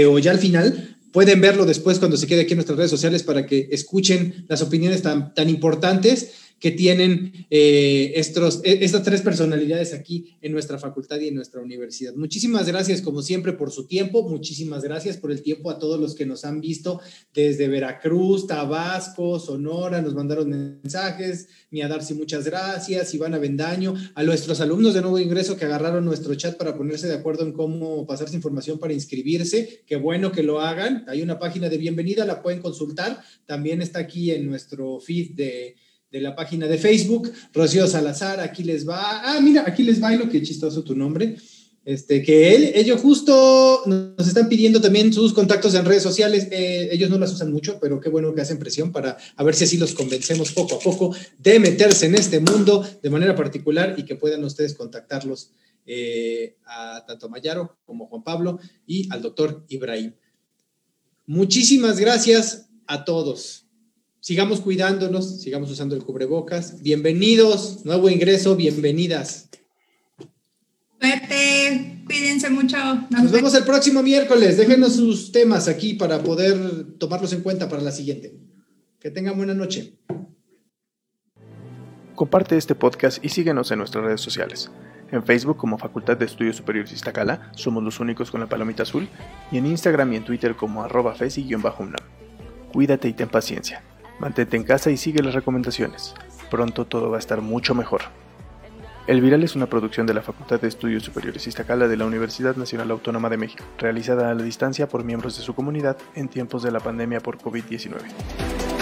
o ya al final, pueden verlo después cuando se quede aquí en nuestras redes sociales para que escuchen las opiniones tan, tan importantes que tienen eh, estos, e, estas tres personalidades aquí en nuestra facultad y en nuestra universidad. Muchísimas gracias, como siempre, por su tiempo. Muchísimas gracias por el tiempo a todos los que nos han visto desde Veracruz, Tabasco, Sonora, nos mandaron mensajes. Mi a Darcy, muchas gracias. Ivana Vendaño, a nuestros alumnos de nuevo ingreso que agarraron nuestro chat para ponerse de acuerdo en cómo pasarse información para inscribirse. Qué bueno que lo hagan. Hay una página de bienvenida, la pueden consultar. También está aquí en nuestro feed de, la página de Facebook. Rocío Salazar, aquí les va. Ah, mira, aquí les va, lo que chistoso tu nombre. Este, que él, ellos justo nos están pidiendo también sus contactos en redes sociales. Eh, ellos no las usan mucho, pero qué bueno que hacen presión para a ver si así los convencemos poco a poco de meterse en este mundo de manera particular y que puedan ustedes contactarlos eh, a tanto Mayaro como Juan Pablo y al doctor Ibrahim. Muchísimas gracias a todos. Sigamos cuidándonos, sigamos usando el cubrebocas. Bienvenidos, nuevo ingreso, bienvenidas. Suerte, cuídense mucho. Nos, vemos el próximo miércoles. Déjenos sus temas aquí para poder tomarlos en cuenta para la siguiente. Que tengan buena noche. Comparte este podcast y síguenos en nuestras redes sociales. En Facebook como Facultad de Estudios Superiores Iztacala, somos los únicos con la palomita azul, y en Instagram y en Twitter como arroba fesi-unam. Cuídate y ten paciencia. Mantente en casa y sigue las recomendaciones. Pronto todo va a estar mucho mejor. El Viral es una producción de la Facultad de Estudios Superiores Iztacala de la Universidad Nacional Autónoma de México, realizada a la distancia por miembros de su comunidad en tiempos de la pandemia por COVID-19.